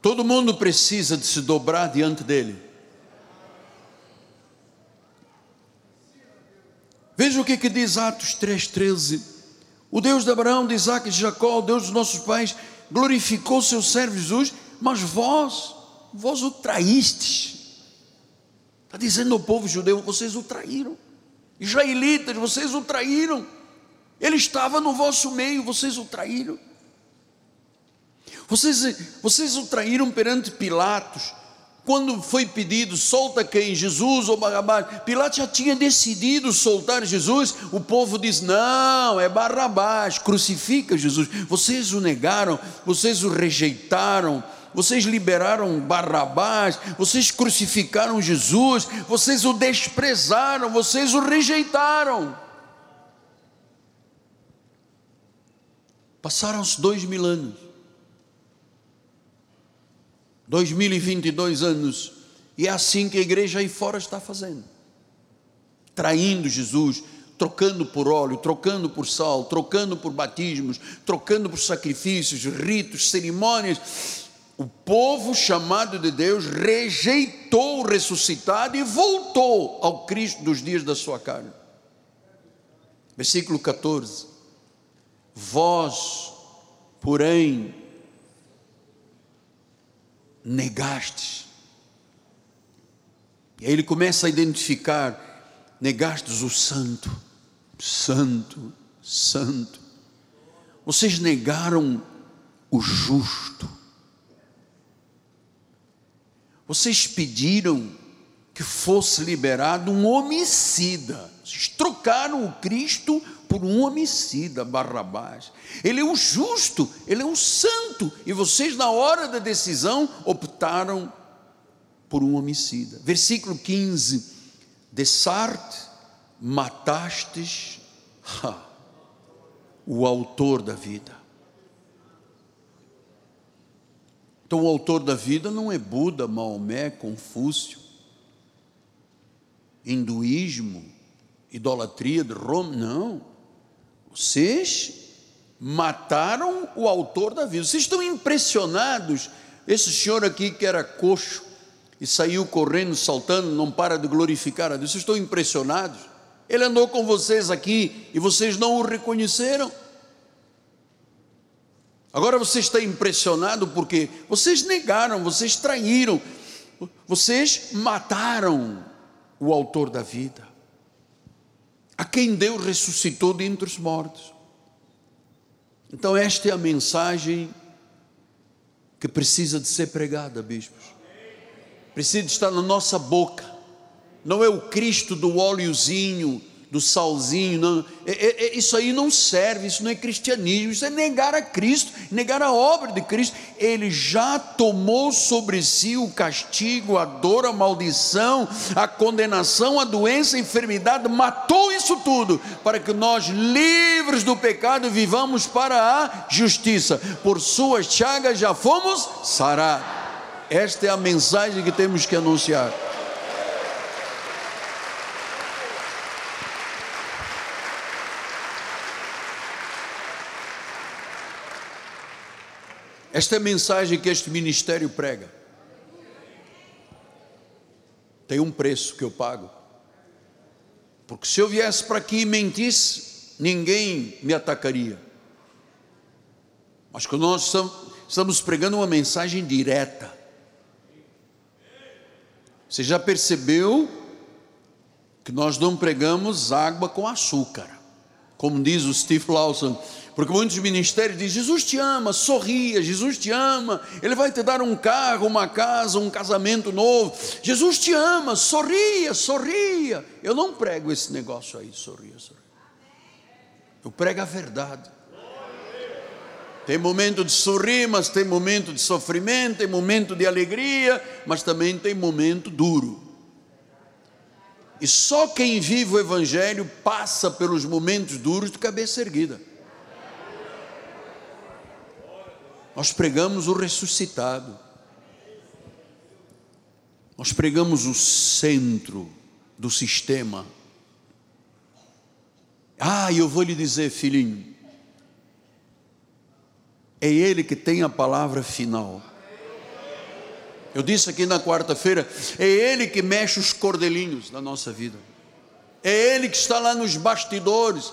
Todo mundo precisa de se dobrar diante dele. Veja o que, que diz Atos 3,13. O Deus de Abraão, de Isaac e de Jacó, o Deus dos nossos pais, glorificou seu servo Jesus, mas vós, vós o traístes. Está dizendo ao povo judeu: vocês o traíram. Israelitas, vocês o traíram. Ele estava no vosso meio, vocês o traíram. Vocês, vocês o traíram perante Pilatos. Quando foi pedido, solta quem? Jesus ou Barrabás? Pilatos já tinha decidido soltar Jesus. O povo diz: não, é Barrabás, crucifica Jesus. Vocês o negaram, vocês o rejeitaram. Vocês liberaram Barrabás, vocês crucificaram Jesus, vocês o desprezaram, vocês o rejeitaram. Passaram-se dois mil anos. 2022 anos. E é assim que a igreja aí fora está fazendo. Traindo Jesus, trocando por óleo, trocando por sal, trocando por batismos, trocando por sacrifícios, ritos, cerimônias. O povo chamado de Deus rejeitou o ressuscitado e voltou ao Cristo dos dias da sua carne. Versículo 14. Vós, porém, negastes. E aí ele começa a identificar: negastes o santo, santo, santo. Vocês negaram o justo. Vocês pediram que fosse liberado um homicida. Vocês trocaram o Cristo por um homicida, Barrabás. Ele é o justo, ele é o santo, e vocês, na hora da decisão, optaram por um homicida. Versículo 15: De Sarte matastes ha, o autor da vida. Então, o autor da vida não é Buda, Maomé, Confúcio, hinduísmo, idolatria de Roma, não. Vocês mataram o autor da vida. Vocês estão impressionados. Esse senhor aqui que era coxo e saiu correndo, saltando, não para de glorificar a Deus. Vocês estão impressionados? Ele andou com vocês aqui e vocês não o reconheceram. Agora você está impressionado porque vocês negaram, vocês traíram, vocês mataram o autor da vida a quem Deus ressuscitou dentre os mortos. Então, esta é a mensagem que precisa de ser pregada, bispos. Precisa de estar na nossa boca. Não é o Cristo do óleozinho, do salzinho, não. É, é, é, isso aí não serve, isso não é cristianismo, isso é negar a Cristo, negar a obra de Cristo. Ele já tomou sobre si o castigo, a dor, a maldição, a condenação, a doença, a enfermidade, matou isso tudo, para que nós, livres do pecado, vivamos para a justiça. Por suas chagas já fomos sarados. Esta é a mensagem que temos que anunciar. Esta é a mensagem que este ministério prega. Tem um preço que eu pago. Porque se eu viesse para aqui e mentisse, ninguém me atacaria. Mas quando nós estamos pregando uma mensagem direta, você já percebeu que nós não pregamos água com açúcar, como diz o Steve Lawson, porque muitos ministérios dizem: Jesus te ama, sorria, Jesus te ama, Ele vai te dar um carro, uma casa, um casamento novo. Jesus te ama, sorria, sorria. Eu não prego esse negócio aí, sorria, sorria. Eu prego a verdade. Tem momento de sorrir, mas tem momento de sofrimento, tem momento de alegria, mas também tem momento duro. E só quem vive o Evangelho passa pelos momentos duros de cabeça erguida. Nós pregamos o ressuscitado. Nós pregamos o centro do sistema. Ah, eu vou lhe dizer, filhinho, é Ele que tem a palavra final. Eu disse aqui na quarta-feira, é Ele que mexe os cordelinhos da nossa vida. É Ele que está lá nos bastidores.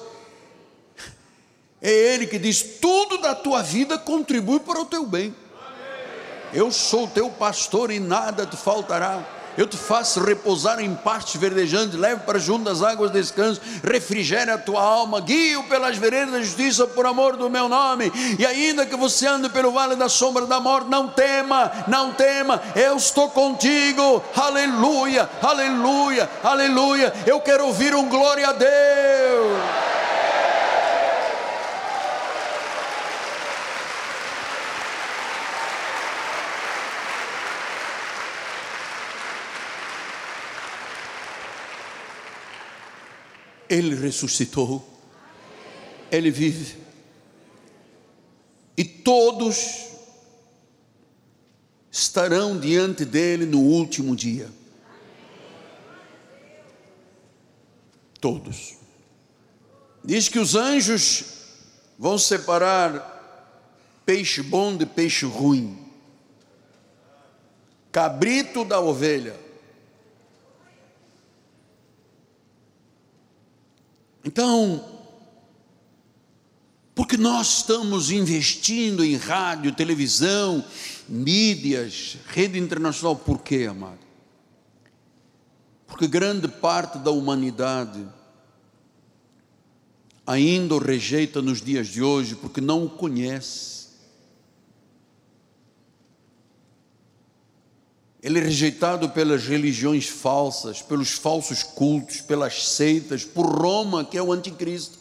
É Ele que diz: tudo da tua vida contribui para o teu bem. Eu sou teu pastor e nada te faltará eu te faço repousar em pastos verdejantes, leve para junto das águas de descanso, refrigere a tua alma, guio pelas veredas da justiça por amor do meu nome, e ainda que você ande pelo vale da sombra da morte, não tema, não tema, eu estou contigo, aleluia, aleluia, aleluia, eu quero ouvir um glória a Deus. Ele ressuscitou, Ele vive, e todos estarão diante dele no último dia. Todos. Diz que os anjos vão separar peixe bom de peixe ruim, cabrito da ovelha. Então, porque nós estamos investindo em rádio, televisão, mídias, rede internacional, por quê, amado? Porque grande parte da humanidade ainda o rejeita nos dias de hoje porque não o conhece. Ele é rejeitado pelas religiões falsas, pelos falsos cultos, pelas seitas, por Roma, que é o anticristo.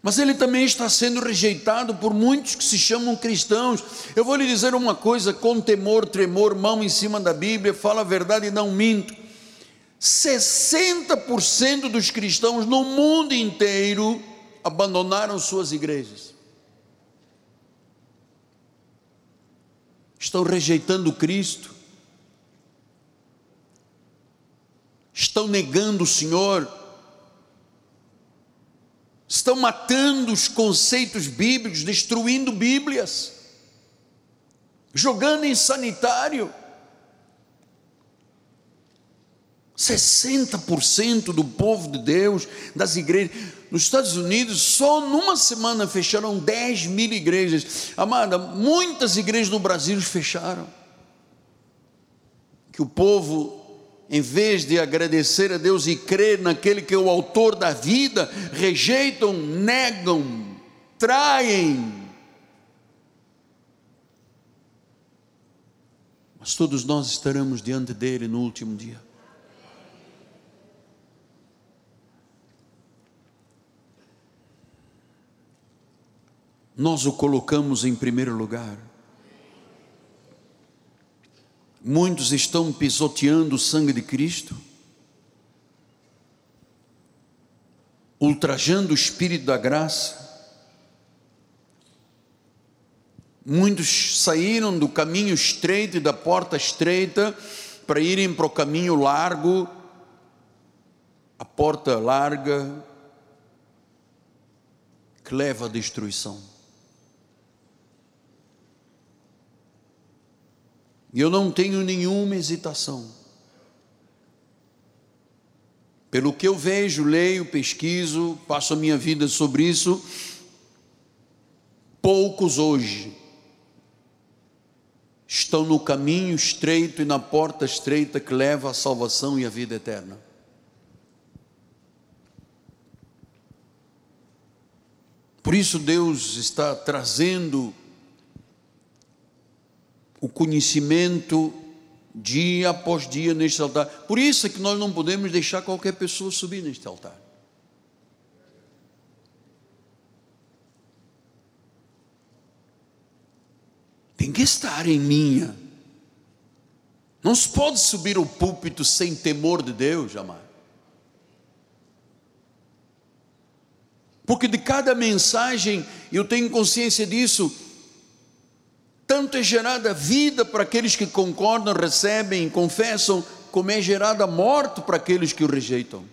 Mas ele também está sendo rejeitado por muitos que se chamam cristãos. Eu vou lhe dizer uma coisa com temor, tremor, mão em cima da Bíblia, fala a verdade e não minto. 60% dos cristãos no mundo inteiro abandonaram suas igrejas. Estão rejeitando Cristo, estão negando o Senhor, estão matando os conceitos bíblicos, destruindo Bíblias, jogando em sanitário. 60% do povo de Deus, das igrejas, nos Estados Unidos, só numa semana fecharam 10 mil igrejas. Amada, muitas igrejas no Brasil fecharam. Que o povo, em vez de agradecer a Deus e crer naquele que é o autor da vida, rejeitam, negam, traem. Mas todos nós estaremos diante dele no último dia. Nós o colocamos em primeiro lugar. Muitos estão pisoteando o sangue de Cristo, ultrajando o espírito da graça. Muitos saíram do caminho estreito e da porta estreita para irem para o caminho largo, a porta larga que leva à destruição. E eu não tenho nenhuma hesitação. Pelo que eu vejo, leio, pesquiso, passo a minha vida sobre isso, poucos hoje estão no caminho estreito e na porta estreita que leva à salvação e à vida eterna. Por isso Deus está trazendo o conhecimento dia após dia neste altar. Por isso é que nós não podemos deixar qualquer pessoa subir neste altar. Tem que estar em minha. Não se pode subir o púlpito sem temor de Deus, jamais. Porque de cada mensagem, eu tenho consciência disso, tanto é gerada vida para aqueles que concordam, recebem, confessam, como é gerada morte para aqueles que o rejeitam.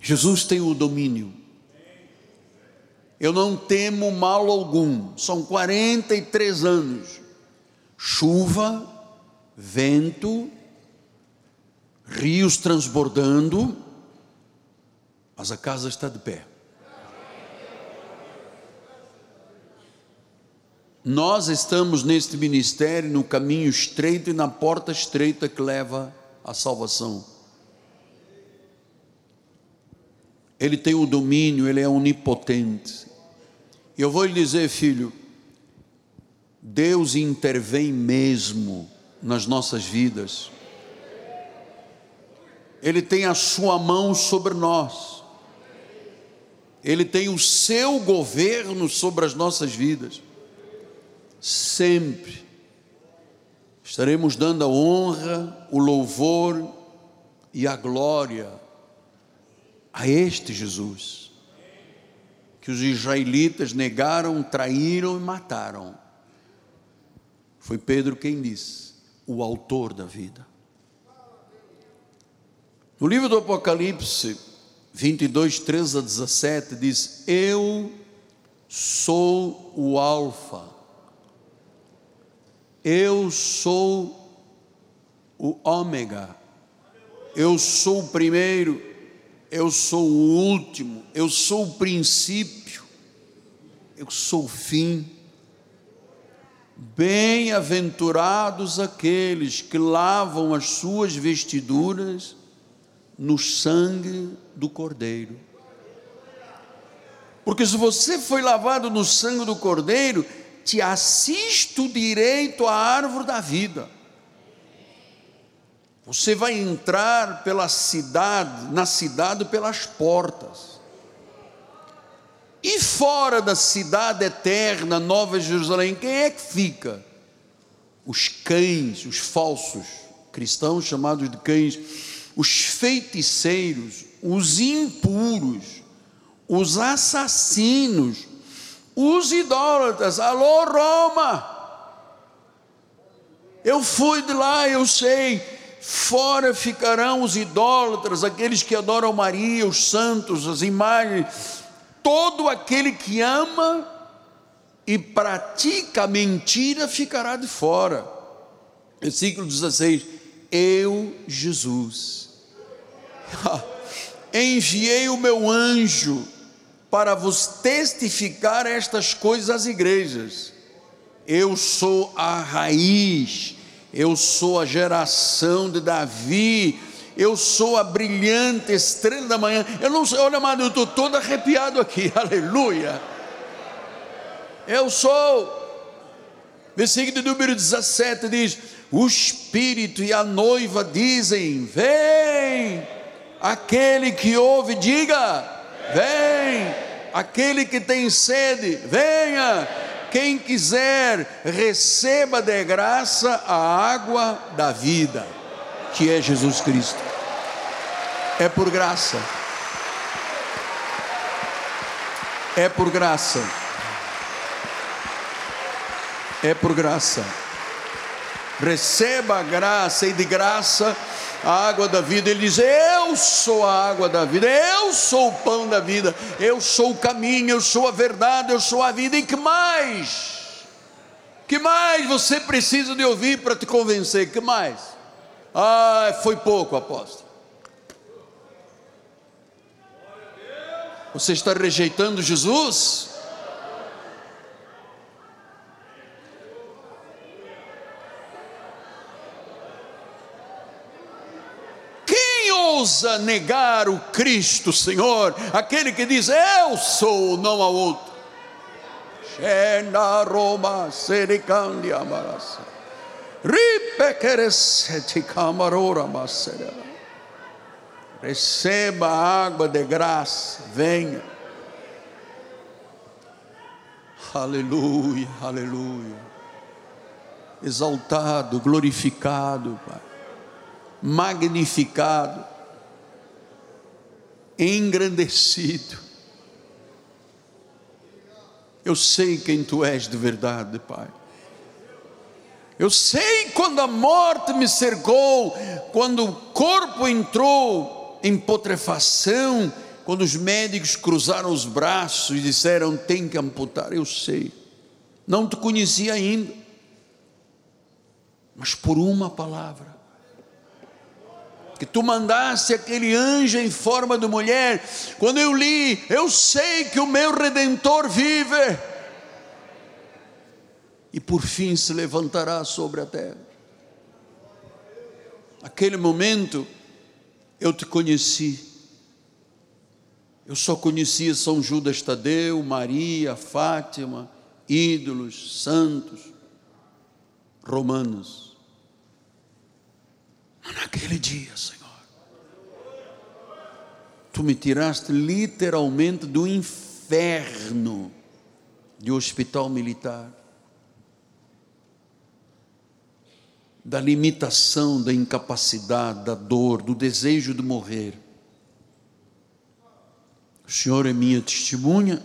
Jesus tem o domínio. Eu não temo mal algum. São 43 anos. Chuva, vento, rios transbordando, mas a casa está de pé. Nós estamos neste ministério no caminho estreito e na porta estreita que leva à salvação. Ele tem o domínio, ele é onipotente. Eu vou lhe dizer, filho, Deus intervém mesmo nas nossas vidas. Ele tem a sua mão sobre nós. Ele tem o seu governo sobre as nossas vidas. Sempre estaremos dando a honra, o louvor e a glória a este Jesus, que os israelitas negaram, traíram e mataram. Foi Pedro quem disse, o autor da vida. No livro do Apocalipse 22, 13 a 17, diz: Eu sou o Alfa, eu sou o Ômega, eu sou o primeiro, eu sou o último, eu sou o princípio, eu sou o fim. Bem-aventurados aqueles que lavam as suas vestiduras no sangue do Cordeiro. Porque se você foi lavado no sangue do Cordeiro, te assiste o direito à árvore da vida. Você vai entrar pela cidade, na cidade pelas portas. E fora da cidade eterna, Nova Jerusalém, quem é que fica? Os cães, os falsos cristãos chamados de cães os feiticeiros, os impuros, os assassinos, os idólatras. Alô, Roma! Eu fui de lá, eu sei. Fora ficarão os idólatras, aqueles que adoram Maria, os santos, as imagens. Todo aquele que ama e pratica a mentira ficará de fora. Versículo 16: Eu, Jesus, enviei o meu anjo para vos testificar estas coisas às igrejas. Eu sou a raiz, eu sou a geração de Davi, eu sou a brilhante estrela da manhã. Eu não sei, olha, amado, eu estou todo arrepiado aqui, aleluia. Eu sou. Versículo número 17 diz: O Espírito e a noiva dizem: Vem. Aquele que ouve, diga: Vem. Aquele que tem sede, venha. Quem quiser, receba de graça a água da vida, que é Jesus Cristo. É por graça. É por graça. É por graça. Receba a graça e de graça a água da vida, ele diz: Eu sou a água da vida, eu sou o pão da vida, eu sou o caminho, eu sou a verdade, eu sou a vida, e que mais? Que mais você precisa de ouvir para te convencer? Que mais? Ah, foi pouco, apóstolo. Você está rejeitando Jesus? Ousa negar o Cristo, Senhor, aquele que diz: Eu sou, não há outro. Roma, Sericandia, Marasa. Receba a água de graça, venha. Aleluia, aleluia. Exaltado, glorificado, Pai. Magnificado engrandecido. Eu sei quem tu és de verdade, Pai. Eu sei quando a morte me cercou, quando o corpo entrou em putrefação, quando os médicos cruzaram os braços e disseram: tem que amputar, eu sei, não te conhecia ainda, mas por uma palavra, que tu mandaste aquele anjo em forma de mulher, quando eu li, eu sei que o meu redentor vive, e por fim se levantará sobre a terra. Aquele momento, eu te conheci eu só conhecia São Judas Tadeu, Maria, Fátima, ídolos, santos, romanos. Mas naquele dia, Senhor, tu me tiraste literalmente do inferno de hospital militar, da limitação, da incapacidade, da dor, do desejo de morrer o Senhor é minha testemunha.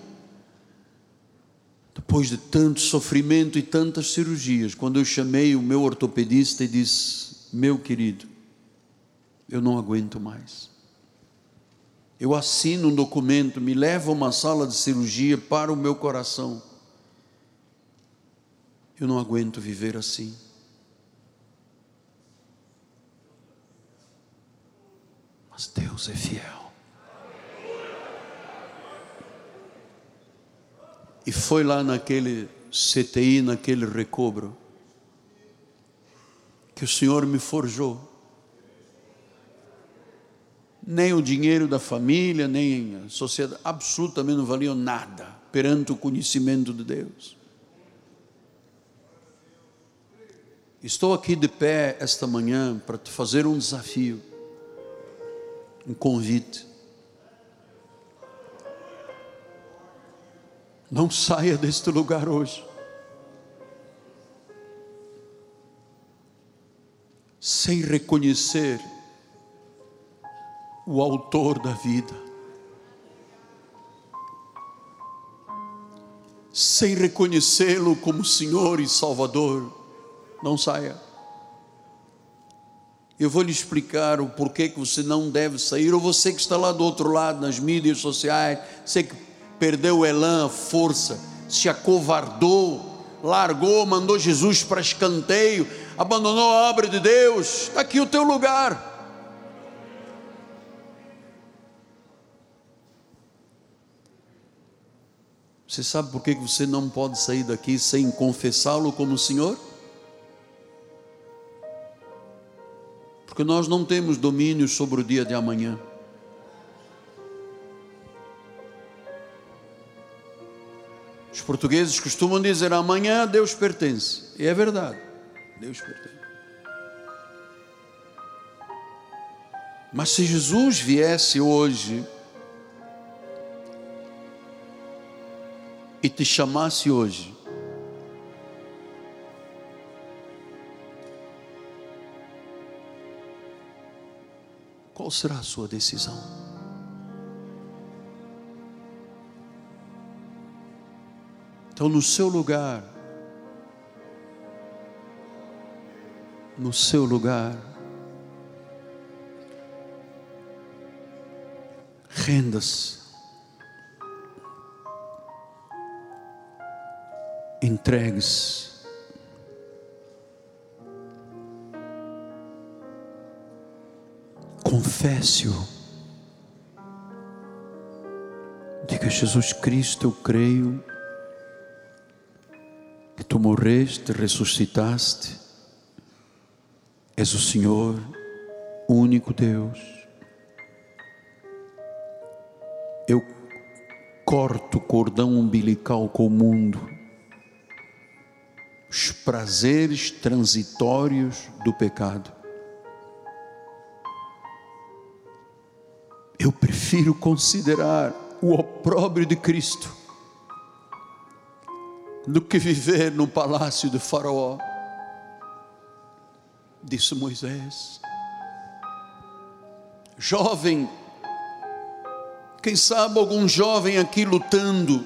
Depois de tanto sofrimento e tantas cirurgias, quando eu chamei o meu ortopedista e disse: Meu querido, eu não aguento mais. Eu assino um documento, me leva a uma sala de cirurgia para o meu coração. Eu não aguento viver assim. Mas Deus é fiel. E foi lá naquele CTI, naquele recobro, que o Senhor me forjou. Nem o dinheiro da família, nem a sociedade, absolutamente não valiam nada perante o conhecimento de Deus. Estou aqui de pé esta manhã para te fazer um desafio, um convite. Não saia deste lugar hoje. Sem reconhecer o Autor da vida. Sem reconhecê-lo como Senhor e Salvador. Não saia. Eu vou lhe explicar o porquê que você não deve sair, ou você que está lá do outro lado, nas mídias sociais, sei que perdeu o elan, a força, se acovardou, largou, mandou Jesus para escanteio, abandonou a obra de Deus, está aqui o teu lugar. Você sabe por que você não pode sair daqui sem confessá-lo como Senhor? Porque nós não temos domínio sobre o dia de amanhã. Os portugueses costumam dizer amanhã Deus pertence. E é verdade. Deus pertence. Mas se Jesus viesse hoje e te chamasse hoje, qual será a sua decisão? Então, no seu lugar, no seu lugar, renda-se, entregue-se, confesse-o. Diga Jesus Cristo, eu creio que tu morreste, ressuscitaste, és o Senhor, único Deus. Eu corto o cordão umbilical com o mundo, prazeres transitórios do pecado. Eu prefiro considerar o opróbrio de Cristo do que viver no palácio de Faraó, disse Moisés. Jovem, quem sabe algum jovem aqui lutando,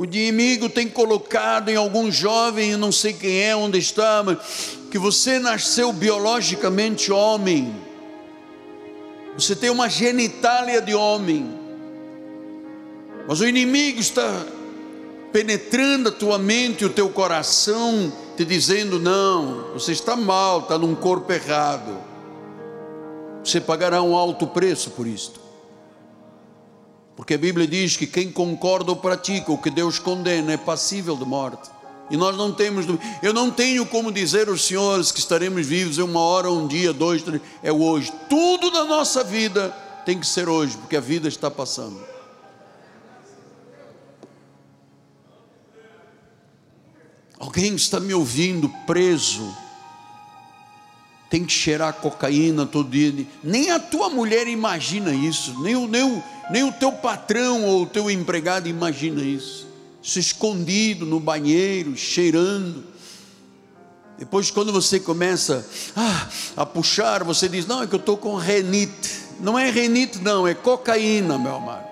o inimigo tem colocado em algum jovem, não sei quem é, onde está, mas que você nasceu biologicamente homem Você tem uma genitália de homem, mas o inimigo está penetrando a tua mente e o teu coração, te dizendo: não, você está mal, está num corpo errado. Você pagará um alto preço por isto. Porque a Bíblia diz que quem concorda ou pratica o que Deus condena é passível de morte. E nós não temos, eu não tenho como dizer aos senhores que estaremos vivos em uma hora, um dia, dois, três, é hoje. Tudo da nossa vida tem que ser hoje, porque a vida está passando. Alguém está me ouvindo preso, tem que cheirar cocaína todo dia. Nem a tua mulher imagina isso, nem o, nem o, nem o teu patrão ou o teu empregado imagina isso. Se escondido no banheiro, cheirando. Depois, quando você começa ah, a puxar, você diz: Não, é que eu estou com renite. Não é renite, não, é cocaína, meu amado.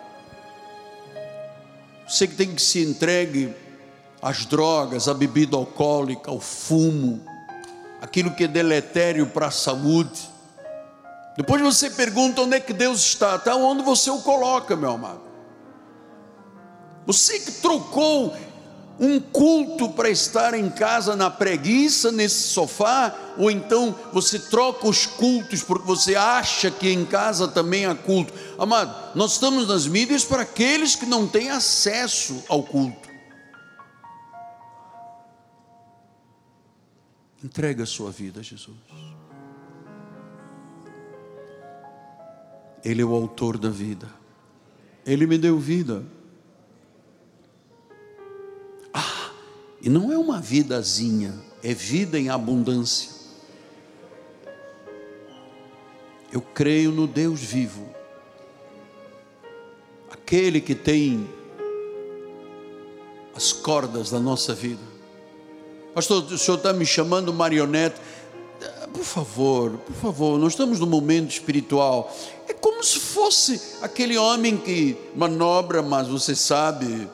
Você que tem que se entregue as drogas, a bebida alcoólica, o fumo, aquilo que é deletério para a saúde. Depois você pergunta onde é que Deus está, está onde você o coloca, meu amado. Você que trocou um culto para estar em casa na preguiça, nesse sofá, ou então você troca os cultos porque você acha que em casa também há culto. Amado, nós estamos nas mídias para aqueles que não têm acesso ao culto. Entrega a sua vida a Jesus. Ele é o autor da vida. Ele me deu vida. Ah, e não é uma vidazinha, é vida em abundância. Eu creio no Deus vivo, aquele que tem as cordas da nossa vida Pastor, o senhor está me chamando marionete. Por favor, por favor, nós estamos num momento espiritual. É como se fosse aquele homem que manobra, mas você sabe,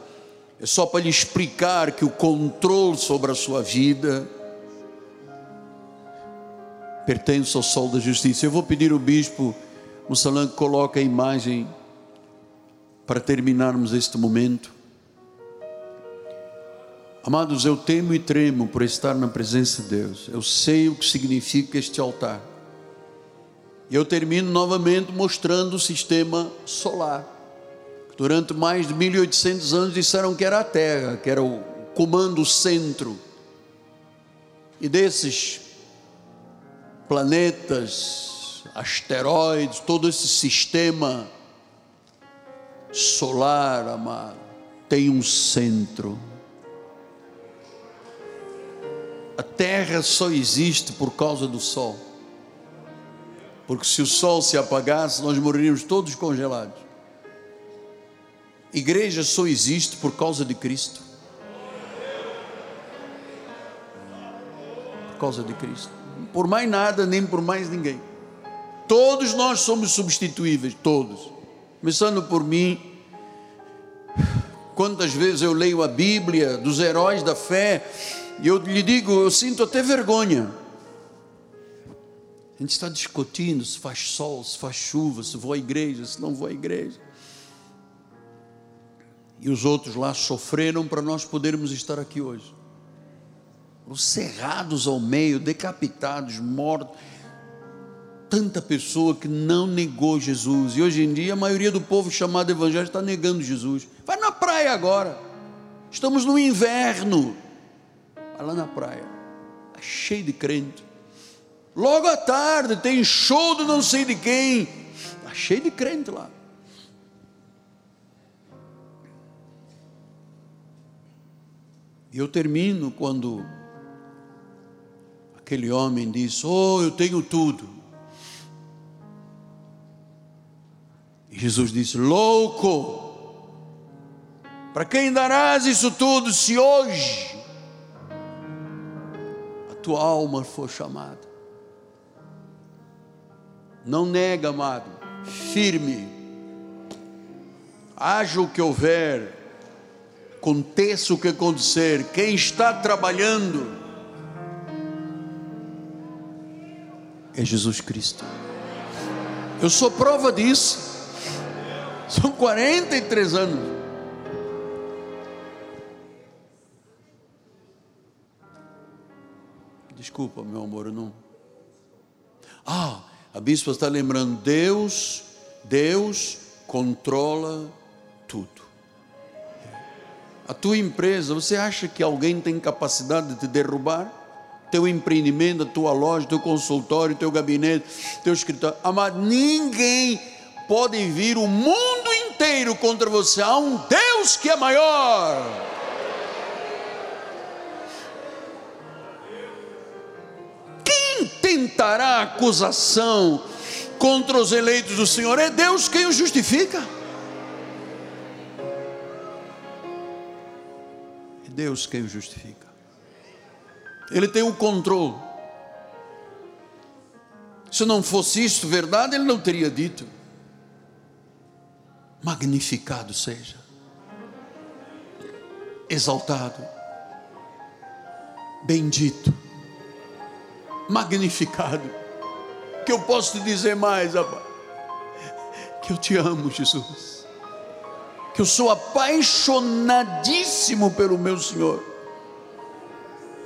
é só para lhe explicar que o controle sobre a sua vida pertence ao sol da justiça. Eu vou pedir ao bispo Mussalan que coloque a imagem para terminarmos este momento. Amados, eu temo e tremo por estar na presença de Deus. Eu sei o que significa este altar. E eu termino novamente mostrando o sistema solar. Durante mais de 1800 anos disseram que era a Terra, que era o comando centro. E desses planetas, asteroides, todo esse sistema solar, amado, tem um centro a terra só existe por causa do sol. Porque se o sol se apagasse, nós morreríamos todos congelados. Igreja só existe por causa de Cristo. Por causa de Cristo. Por mais nada, nem por mais ninguém. Todos nós somos substituíveis, todos. Começando por mim. Quantas vezes eu leio a Bíblia dos heróis da fé e eu lhe digo, eu sinto até vergonha. A gente está discutindo se faz sol, se faz chuva, se vou à igreja, se não vou à igreja. E os outros lá sofreram para nós podermos estar aqui hoje. Os cerrados ao meio, decapitados, mortos. Tanta pessoa que não negou Jesus. E hoje em dia a maioria do povo chamado evangélico está negando Jesus. Vai na praia agora. Estamos no inverno. Lá na praia, tá cheio de crente. Logo à tarde tem show do não sei de quem, está cheio de crente lá. E eu termino quando aquele homem diz: Oh, eu tenho tudo. E Jesus disse: Louco, para quem darás isso tudo se hoje tua alma for chamada. Não nega, amado, firme. Haja o que houver, aconteça o que acontecer, quem está trabalhando é Jesus Cristo. Eu sou prova disso. São 43 anos. Desculpa, meu amor, não. Ah, a bispa está lembrando, Deus, Deus controla tudo. A tua empresa, você acha que alguém tem capacidade de te derrubar? Teu empreendimento, a tua loja, teu consultório, teu gabinete, teu escritório. Amado, ninguém pode vir o mundo inteiro contra você. Há um Deus que é maior. Quem tentará acusação contra os eleitos do Senhor? É Deus quem o justifica. É Deus quem o justifica. Ele tem o controle. Se não fosse isso verdade, ele não teria dito. Magnificado seja, exaltado, bendito, magnificado. Que eu posso te dizer mais, Abba? Que eu te amo, Jesus. Que eu sou apaixonadíssimo pelo meu Senhor,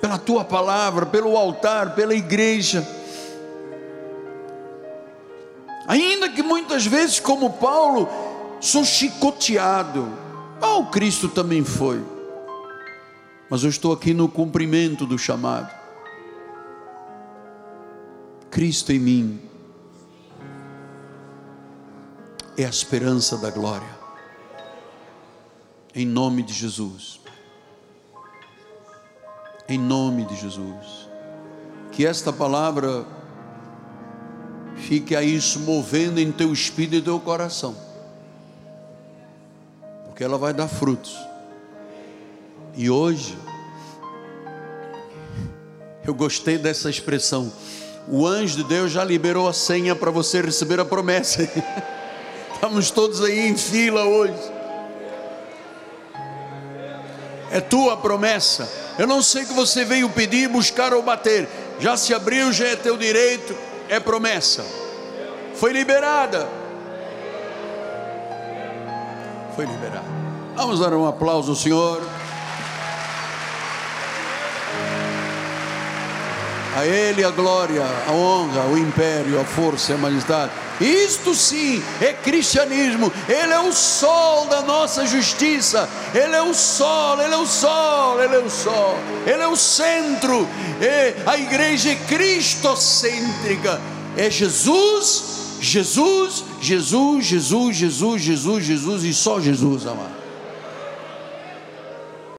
pela tua palavra, pelo altar, pela igreja. Ainda que muitas vezes, como Paulo, sou chicoteado. Ah, o Cristo também foi. Mas eu estou aqui no cumprimento do chamado. Cristo em mim é a esperança da glória. Em nome de Jesus. Em nome de Jesus. Que esta palavra fique aí se movendo em teu espírito e teu coração. Porque ela vai dar frutos. E hoje eu gostei dessa expressão o anjo de Deus já liberou a senha para você receber a promessa. Estamos todos aí em fila hoje. É tua promessa. Eu não sei que você veio pedir, buscar ou bater. Já se abriu, já é teu direito. É promessa. Foi liberada. Foi liberada. Vamos dar um aplauso ao Senhor. A Ele a glória, a honra, o império, a força e a majestade. Isto sim é cristianismo. Ele é o sol da nossa justiça. Ele é o sol, ele é o sol, ele é o sol. Ele é o centro. É a igreja cristocêntrica. É Jesus, Jesus, Jesus, Jesus, Jesus, Jesus, Jesus e só Jesus, amado.